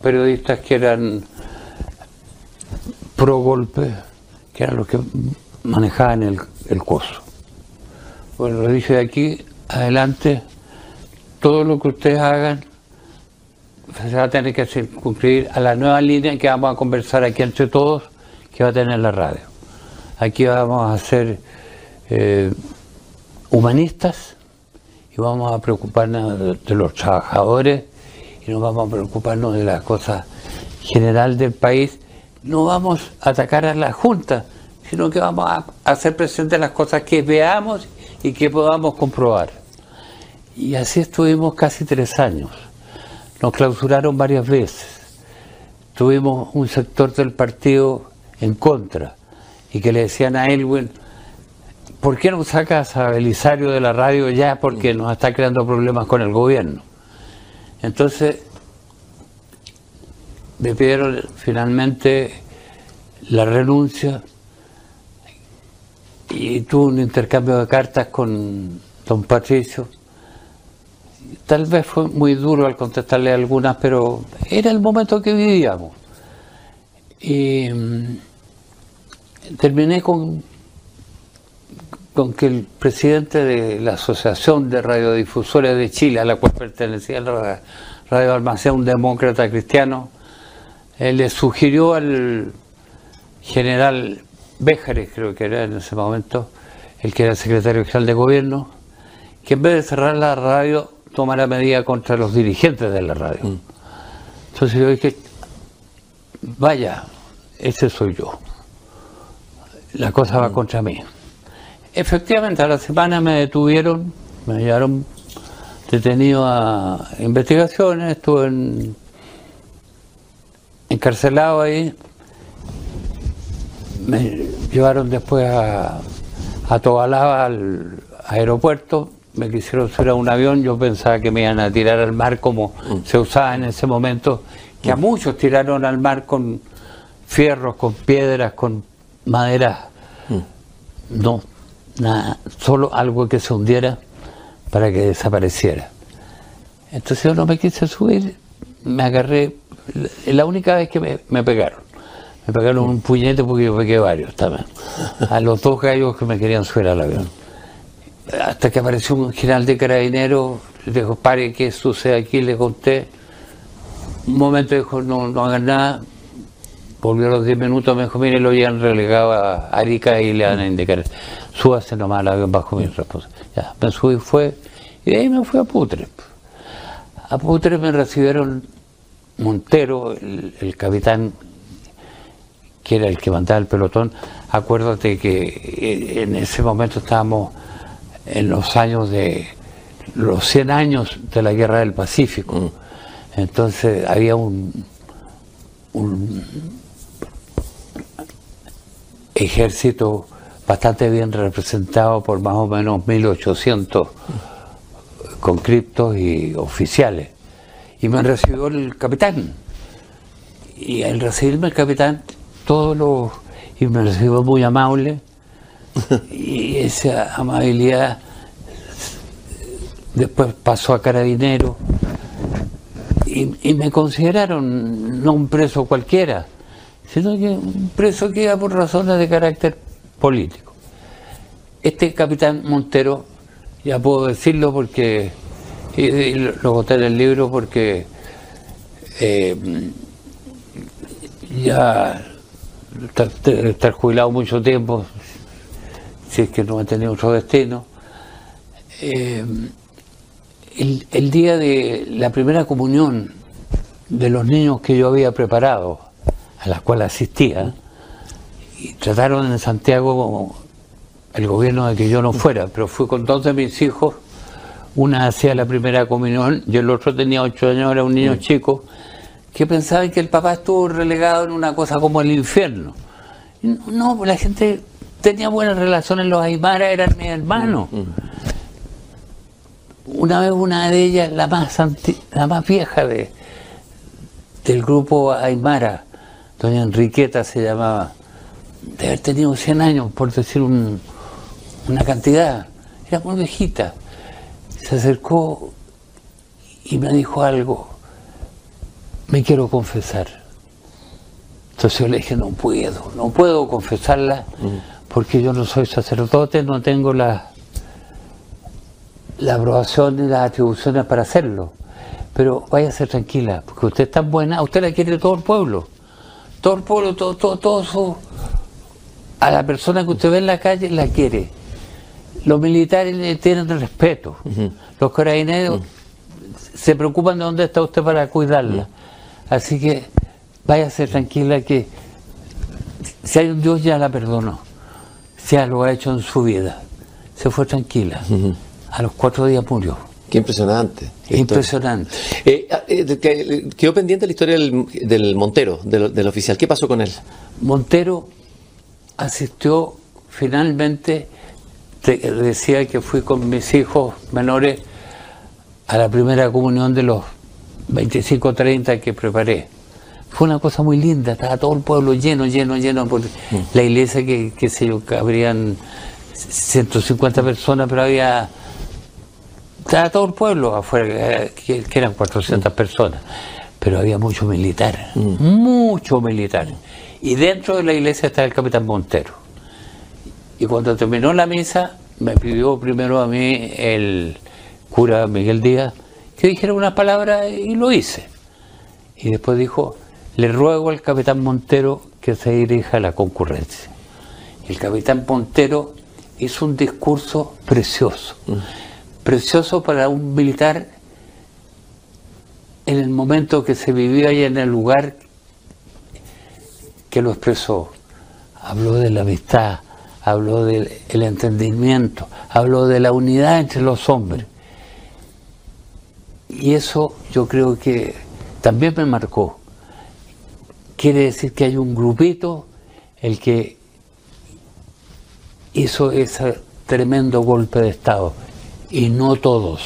periodistas que eran pro golpe, que eran los que manejaban el, el coso. Bueno, les dije de aquí adelante, todo lo que ustedes hagan se va a tener que circunscribir a la nueva línea que vamos a conversar aquí entre todos, que va a tener la radio. Aquí vamos a ser eh, humanistas y vamos a preocuparnos de, los trabajadores y no vamos a preocuparnos de las cosas general del país. No vamos a atacar a la Junta, sino que vamos a hacer presentes las cosas que veamos y que podamos comprobar. Y así estuvimos casi tres años. Nos clausuraron varias veces. Tuvimos un sector del partido en contra y que le decían a Elwin, ¿por qué no sacas a Belisario de la radio ya? Porque nos está creando problemas con el gobierno. Entonces, me pidieron finalmente la renuncia y tuve un intercambio de cartas con don Patricio. Tal vez fue muy duro al contestarle algunas, pero era el momento que vivíamos. Y mm, terminé con, con que el presidente de la Asociación de Radiodifusores de Chile, a la cual pertenecía la Radio Almacén, un demócrata cristiano, eh, le sugirió al general Béjares, creo que era en ese momento, el que era secretario general de gobierno, que en vez de cerrar la radio, tomara medida contra los dirigentes de la radio. Mm. Entonces yo dije, vaya, ese soy yo. La cosa va contra mí. Efectivamente, a la semana me detuvieron, me llevaron detenido a investigaciones, estuve encarcelado ahí. Me llevaron después a, a Tobalaba al aeropuerto, me quisieron subir a un avión, yo pensaba que me iban a tirar al mar como mm. se usaba en ese momento, que a mm. muchos tiraron al mar con fierros, con piedras, con maderas. Mm. No, nada, solo algo que se hundiera para que desapareciera. Entonces yo no me quise subir, me agarré, la única vez que me, pegaron. Me pegaron un puñete porque yo pegué varios también. A los dos gallos que me querían subir al avión. Hasta que apareció un general de carabineros, le dijo, pare, ¿qué sucede aquí? Le conté. Un momento dijo, no, no hagan nada. Volvió a los 10 minutos, me dijo, mire, lo habían relegado a Arica y le van a indicar súbase nomás avión bajo mi responsabilidad. Ya, me subí fue, y de ahí me fui a Putre. A Putre me recibieron Montero, el, capitán que era el que mandaba el pelotón. Acuérdate que eh, en ese momento estábamos en los años de los 100 años de la Guerra del Pacífico. Mm. Entonces había un, un ejército bastante bien representado por más o menos 1800 conscriptos y oficiales. Y me recibió el capitán. Y al recibirme el capitán, todos los. y me recibió muy amable. y esa amabilidad después pasó a carabinero. Y, y me consideraron no un preso cualquiera, sino que un preso que iba por razones de carácter político. Este capitán Montero, ya puedo decirlo porque y, lo boté en el libro porque eh, ya estar, jubilado mucho tiempo, si es que no ha tenido otro destino. Eh, el, día de la primera comunión de los niños que yo había preparado, a la cual asistía, y trataron en Santiago el gobierno de que yo no fuera, pero fui con dos de mis hijos, una hacía la primera comunión y el otro tenía ocho años, era un niño chico, que pensaban que el papá estuvo relegado en una cosa como el infierno. No, la gente tenía buenas relaciones, los Aymara eran mis hermanos. Mm, mm. Una vez una de ellas, la más, la más vieja de, del grupo Aymara, doña Enriqueta se llamaba, de haber tenido 100 años, por decir una cantidad. Era muy viejita. Se acercó y me dijo algo. Me quiero confesar. Entonces yo le dije, no puedo, no puedo confesarla porque yo no soy sacerdote, no tengo la, la aprobación ni las atribuciones para hacerlo. Pero váyase tranquila, porque usted es tan buena, usted la quiere todo el pueblo. Todo el pueblo, todo, todo, todo su, a la persona que usted ve en la calle la quiere. Los militares le tienen respeto. Los carabineros se preocupan de dónde está usted para cuidarla. Así que váyase tranquila que si hay un Dios ya la perdonó. Ya lo ha hecho en su vida. Se fue tranquila. A los cuatro días murió. Qué impresionante. Impresionante. Eh, ah, eh, quedó pendiente la historia del, Montero, del oficial. ¿Qué pasó con él? Montero asistió finalmente, decía que fui con mis hijos menores a la primera comunión de los 25 30 que preparé. Fue una cosa muy linda, estaba todo el pueblo lleno, lleno, lleno, por mm. la iglesia que, que se yo, habrían 150 personas, pero había estaba todo el pueblo afuera, que, eran 400 mm. personas, pero había mucho militar, mm. mucho militar. Y dentro de la iglesia estaba el capitán Montero. Y cuando terminó la misa, me pidió primero a mí el cura Miguel Díaz que dijera una palabra y lo hice. Y después dijo, le ruego al capitán Montero que se dirija a la concurrencia. El capitán Montero hizo un discurso precioso, mm. Precioso para un militar en el momento que se vivía y en el lugar que lo expresó. Habló de la amistad, habló del entendimiento, habló de la unidad entre los hombres. Y eso yo creo que también me marcó. Quiere decir que hay un grupito el que hizo ese tremendo golpe de Estado y no todos.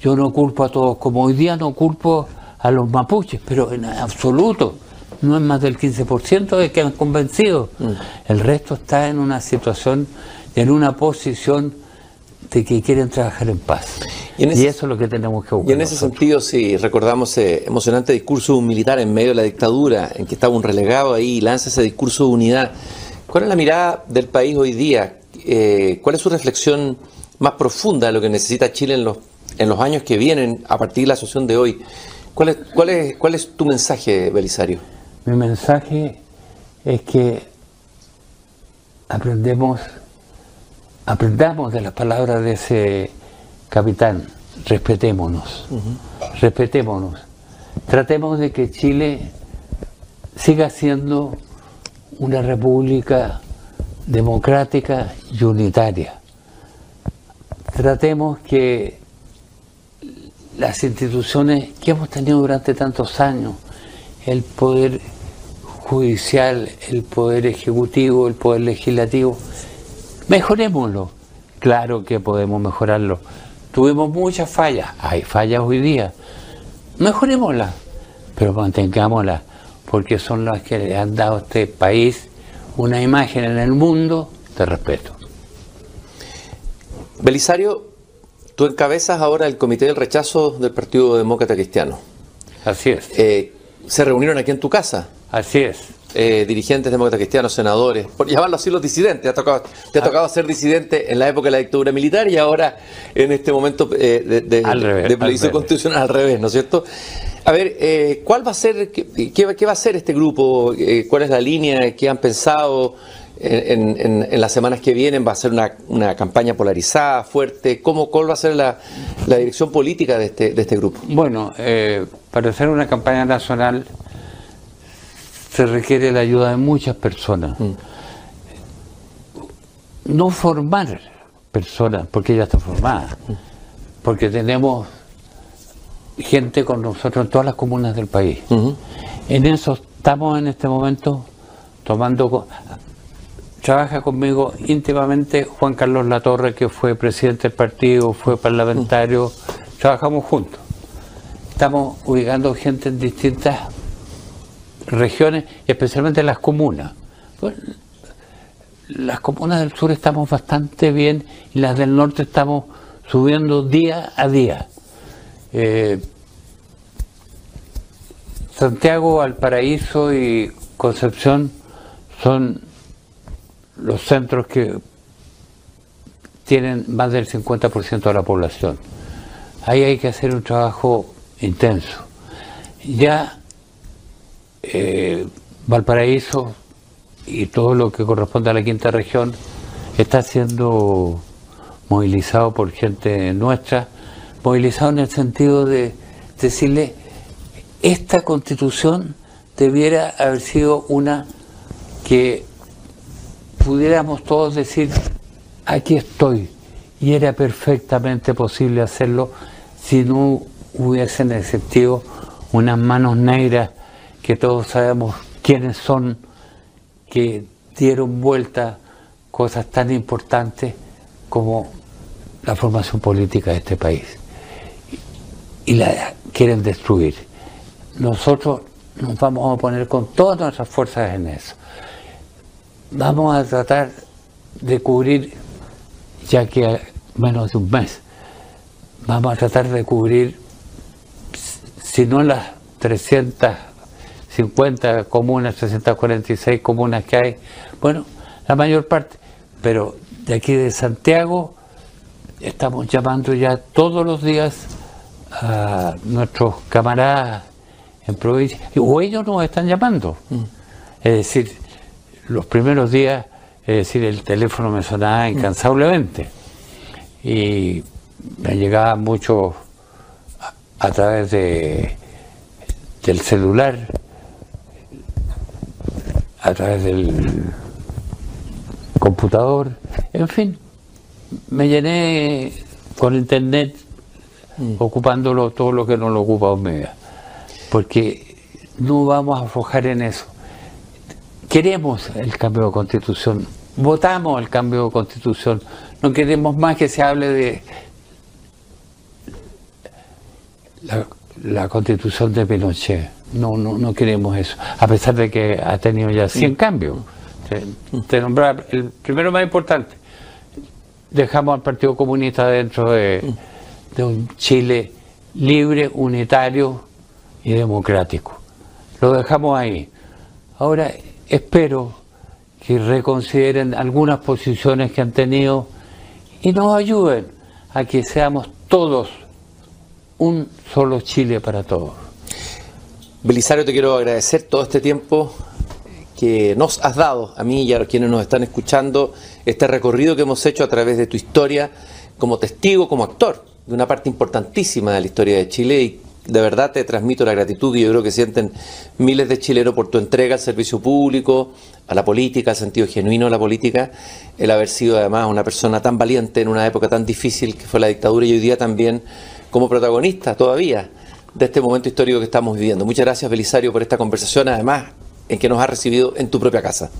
Yo no culpo a todos, como hoy día no culpo a los mapuches, pero en absoluto. No es más del 15% de que han convencido. Mm. El resto está en una situación, en una posición de que quieren trabajar en paz. Y, eso es lo que tenemos que buscar. Y en ese sentido, si recordamos ese emocionante discurso de un militar en medio de la dictadura, en que estaba un relegado ahí y lanza ese discurso de unidad, ¿cuál es la mirada del país hoy día? Eh, ¿Cuál es su reflexión más profunda de lo que necesita Chile en los en los años que vienen, a partir de la asociación de hoy, ¿cuál es, cuál es, cuál es tu mensaje, Belisario? Mi mensaje es que aprendemos, aprendamos de las palabras de ese capitán, respetémonos, respetémonos, tratemos de que Chile siga siendo una república democrática y unitaria. Tratemos que las instituciones que hemos tenido durante tantos años, el poder judicial, el poder ejecutivo, el poder legislativo, mejorémoslo. Claro que podemos mejorarlo. Tuvimos muchas fallas, hay fallas hoy día. Mejorémoslas, pero mantengámoslas, porque son las que le han dado a este país una imagen en el mundo de respeto. Belisario, Tú encabezas ahora el comité del rechazo del Partido Demócrata Cristiano. Así es. Eh, ¿Se reunieron aquí en tu casa? Así es. Eh, dirigentes demócratas cristianos, senadores, por llamarlo así los disidentes. Te ha tocado, te ha ah. tocado ser disidente en la época de la dictadura militar y ahora en este momento eh, de, de, plebiscito constitucional al revés, ¿no es cierto? A ver, ¿cuál va a ser, qué, qué, va a ser este grupo? ¿Cuál es la línea? ¿Qué han pensado? En, las semanas que vienen va a ser una, campaña polarizada, fuerte. ¿Cómo, ¿Cuál va a ser la, dirección política de este, de este grupo? Bueno, eh, para hacer una campaña nacional se requiere la ayuda de muchas personas. Mm. No formar personas, porque ya está formada, mm. porque tenemos gente con nosotros en todas las comunas del país. En eso estamos en este momento tomando trabaja conmigo íntimamente Juan Carlos Latorre, que fue presidente del partido, fue parlamentario, trabajamos juntos. Estamos ubicando gente en distintas regiones, especialmente en las comunas. las comunas del sur estamos bastante bien y las del norte estamos subiendo día a día. Eh, Santiago, Valparaíso y Concepción son los centros que tienen más del 50% de la población. Ahí hay que hacer un trabajo intenso. Ya eh, Valparaíso y todo lo que corresponde a la quinta región está siendo movilizado por gente nuestra, movilizado en el sentido de decirle, esta constitución debiera haber sido una que pudiéramos todos decir, aquí estoy, y era perfectamente posible hacerlo si no hubiesen existido unas manos negras que todos sabemos quiénes son, que dieron vuelta cosas tan importantes como la formación política de este país. Y la quieren destruir. Nosotros nos vamos a poner con todas nuestras fuerzas en eso vamos a tratar de cubrir, ya que menos de un mes, vamos a tratar de cubrir, si no las 350 comunas, 346 comunas que hay, bueno, la mayor parte, pero de aquí de Santiago, estamos llamando ya todos los días a nuestros camaradas en provincia, o ellos nos están llamando. Mm. Es decir, los primeros días, es decir, el teléfono me sonaba incansablemente. Y me llegaba mucho a, través de, del celular, a través del computador, en fin, me llené con internet mm. ocupándolo todo lo que no lo ocupa Omega, porque no vamos a aflojar en eso. Queremos el cambio de constitución, votamos el cambio de constitución, no queremos más que se hable de la, constitución de Pinochet, no, no, no queremos eso, a pesar de que ha tenido ya 100 mm. cambios. Te, nombrar el primero más importante, dejamos al Partido Comunista dentro de, un Chile libre, unitario y democrático. Lo dejamos ahí. Ahora espero que reconsideren algunas posiciones que han tenido y nos ayuden a que seamos todos un solo Chile para todos. Belisario, te quiero agradecer todo este tiempo que nos has dado a mí y a quienes nos están escuchando este recorrido que hemos hecho a través de tu historia como testigo, como actor de una parte importantísima de la historia de Chile y de verdad te transmito la gratitud que yo creo que sienten miles de chilenos por tu entrega al servicio público, a la política, al sentido genuino de la política, el haber sido además una persona tan valiente en una época tan difícil que fue la dictadura y hoy día también como protagonista todavía de este momento histórico que estamos viviendo. Muchas gracias Belisario por esta conversación, además en que nos has recibido en tu propia casa.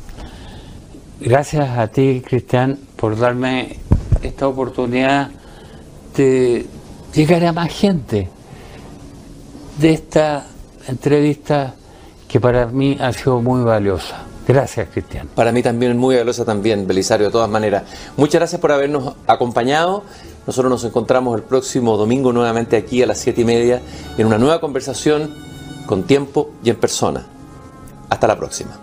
Gracias a ti, Cristian, por darme esta oportunidad de llegar a más gente de esta entrevista que para mí ha sido muy valiosa. Gracias, Cristian. Para mí también muy valiosa también, Belisario, de todas maneras. Muchas gracias por habernos acompañado. Nosotros nos encontramos el próximo domingo nuevamente aquí a las siete y media en una nueva conversación con tiempo y en persona. Hasta la próxima.